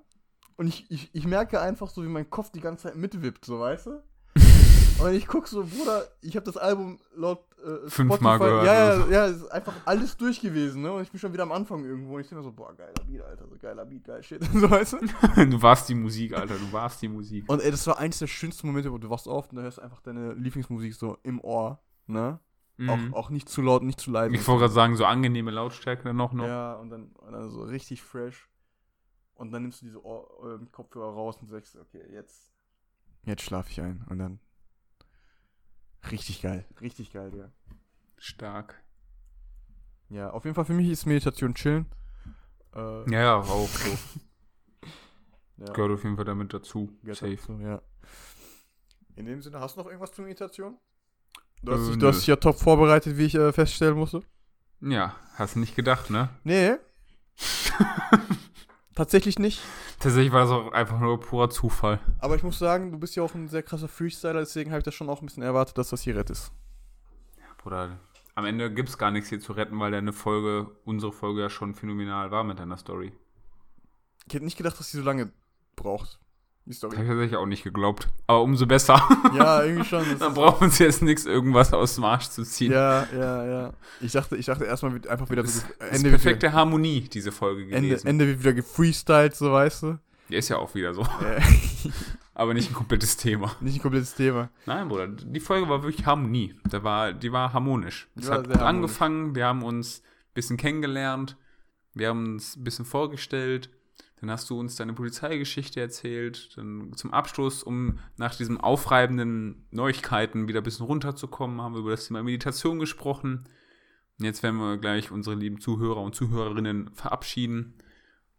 Und ich, ich, ich merke einfach so, wie mein Kopf die ganze Zeit mitwippt, so weißt du? Und ich guck so, Bruder, ich habe das Album laut äh, Fünfmal gehört Ja, ja, ja, es ist einfach alles durch gewesen, ne? Und ich bin schon wieder am Anfang irgendwo und ich denke mir so, boah, geiler Beat, Alter, so geiler Beat, geil Shit, so weißt du? Du warst die Musik, Alter, du warst die Musik. Und ey, das war eins der schönsten Momente, wo du wachst auf und da hörst einfach deine Lieblingsmusik so im Ohr, ne? Mhm. Auch, auch nicht zu laut, nicht zu leise. Ich wollte gerade sagen, so angenehme Lautstärke dann noch. noch. Ja, und dann, und dann so richtig fresh. Und dann nimmst du diese Ohr, ähm, Kopfhörer raus und sagst, okay, jetzt. Jetzt schlafe ich ein. Und dann. Richtig geil. Richtig geil, ja. Stark. Ja, auf jeden Fall für mich ist Meditation chillen. Äh, Ja, ja, auch so. ja, Gehört auf jeden Fall damit dazu. gehört Safe. dazu, ja. In dem Sinne, hast du noch irgendwas zur Meditation? Du hast, Äh, dich, nö. du hast dich ja top vorbereitet, wie ich äh, feststellen musste. Ja, hast du nicht gedacht, ne? Nee. Tatsächlich nicht. Tatsächlich war das auch einfach nur purer Zufall. Aber ich muss sagen, du bist ja auch ein sehr krasser Freestyler, deswegen habe ich das schon auch ein bisschen erwartet, dass das hier rettest. Bruder, am Ende gibt es gar nichts hier zu retten, weil deine Folge, unsere Folge ja schon phänomenal war mit deiner Story. Ich hätte nicht gedacht, dass die so lange braucht. Die Habe Story. ich tatsächlich auch nicht geglaubt. Aber umso besser. ja, irgendwie schon. Dann wir uns jetzt nichts, irgendwas aus dem Arsch zu ziehen. ja, ja, ja. Ich dachte, ich dachte erstmal einfach wieder Das so Ende, perfekte Harmonie, diese Folge wieder, Ende, gewesen. Ende wird wieder gefreestylt, so weißt du. Die ist ja auch wieder so. Aber nicht ein komplettes Thema. nicht ein komplettes Thema. Nein, Bruder, die Folge war wirklich Harmonie. Da war, die war harmonisch. Die Es war hat harmonisch. angefangen, wir haben uns ein bisschen kennengelernt, wir haben uns ein bisschen vorgestellt, dann hast du uns deine Polizeigeschichte erzählt, dann zum Abschluss, um nach diesen aufreibenden Neuigkeiten wieder ein bisschen runterzukommen, haben wir über das Thema Meditation gesprochen. Und jetzt werden wir gleich unsere lieben Zuhörer und Zuhörerinnen verabschieden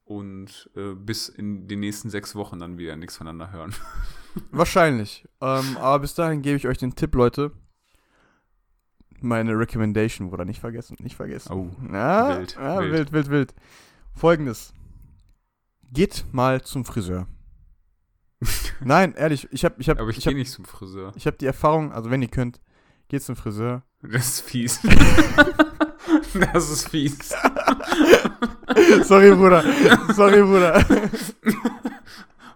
und äh, bis in den nächsten sechs Wochen dann wieder nichts voneinander hören. Wahrscheinlich. Ähm, aber bis dahin gebe ich euch den Tipp, Leute. Meine Recommendation wurde nicht vergessen. Nicht vergessen. Oh, Ja, wild, ja, wild. wild, wild, wild. Folgendes. Geht mal zum Friseur. Nein, ehrlich, ich habe ich hab, Aber ich, ich gehe nicht zum Friseur. ich hab die Erfahrung, also wenn ihr könnt, geht zum Friseur. Das ist fies. das ist fies. Sorry, Bruder. Sorry, Bruder.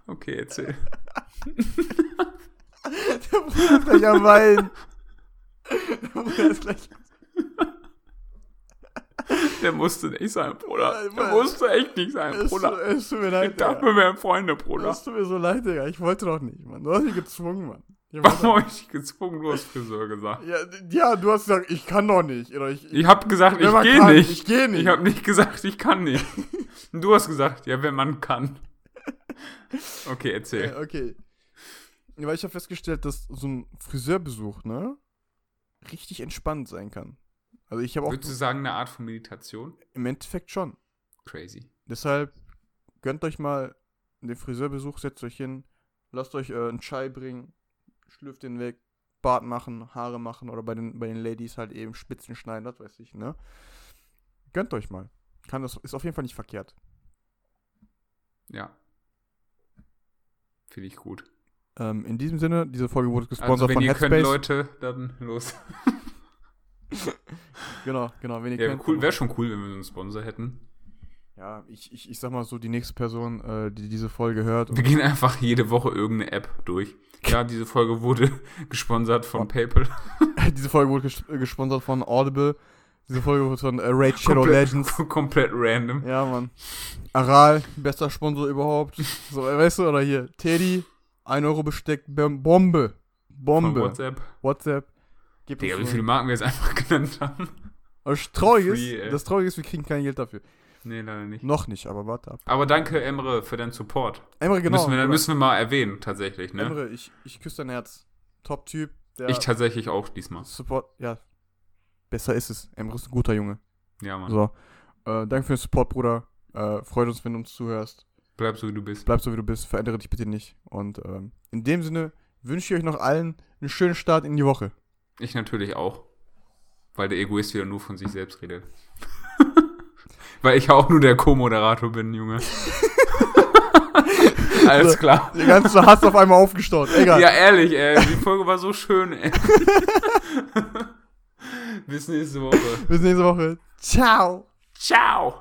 Okay, erzähl. Der Bruder ist gleich am Weinen. Der Bruder ist gleich. Der musste nicht sein, Bruder. Der musste echt nicht sein, Es, Bruder. es tut mir Ich leid, dachte, Digga. wir wären Freunde, Bruder. Es tut mir so leid, Digga. Ich wollte doch nicht, Mann. Du hast mich gezwungen, Mann. Ich Warum habe ich dich gezwungen? Du hast Friseur gesagt. Ja, ja, du hast gesagt, ich kann doch nicht. Oder ich, Ich habe gesagt, ich gehe kann, nicht. Ich gehe nicht. Ich habe nicht gesagt, ich kann nicht. Und du hast gesagt, ja, wenn man kann. Okay, erzähl. Okay. Weil ich habe festgestellt, dass so ein Friseurbesuch, ne, richtig entspannt sein kann. Also ich habe auch Würdest du sagen, eine Art von Meditation? im Endeffekt schon. Crazy. Deshalb gönnt euch mal den Friseurbesuch, setzt euch hin, lasst euch äh, einen Chai bringen, schlürft den weg, Bart machen, Haare machen oder bei den, bei den Ladies halt eben Spitzen schneiden, das weiß ich, ne? Gönnt euch mal. Kann das, ist auf jeden Fall nicht verkehrt. Ja. Finde ich gut. Ähm, in diesem Sinne, diese Folge wurde Also, gesponsert wenn von ihr Headspace. könnt, Leute, dann los. Genau, genau, wenn ihr Ja, könnt. cool, wäre schon cool, wenn wir so einen Sponsor hätten. Ja, ich, ich, ich sag mal so, die nächste Person, äh, die diese Folge hört. Wir gehen einfach jede Woche irgendeine App durch. Ja, diese Folge wurde gesponsert von PayPal. diese Folge wurde ges äh, gesponsert von Audible. Diese Folge wurde von äh, Raid Shadow komplett, Legends. komplett random. Ja, Mann. Aral, bester Sponsor überhaupt. So, weißt du, oder hier, Teddy, 1 Euro Besteck, Bom- Bombe. Von Bombe. WhatsApp. WhatsApp. Gibt Digga, wie viele Marken wir jetzt einfach genannt haben. Aber das Traurige ist, das Traurige ist, wir kriegen kein Geld dafür. Nee, leider nicht. Noch nicht, aber warte ab. Aber danke, Emre, für deinen Support. Emre, genau. müssen, wir, Bruder. müssen wir mal erwähnen, tatsächlich, ne? Emre, ich, ich küsse dein Herz. Top-Typ. Ich tatsächlich auch diesmal. Support, ja. Besser ist es. Emre ist ein guter Junge. Ja, Mann. So. Äh, danke für den Support, Bruder. Äh, freut uns, wenn du uns zuhörst. Bleib so, wie du bist. Bleib so, wie du bist. Verändere dich bitte nicht. Und ähm, in dem Sinne wünsche ich euch noch allen einen schönen Start in die Woche. Ich natürlich auch. Weil der Egoist wieder nur von sich selbst redet. Weil ich auch nur der Co-Moderator bin, Junge. Alles klar. Der ganze Hass auf einmal aufgestaut. Egal. Ja, ehrlich, ey. Die Folge war so schön, ey. Bis nächste Woche. Bis nächste Woche. Ciao. Ciao.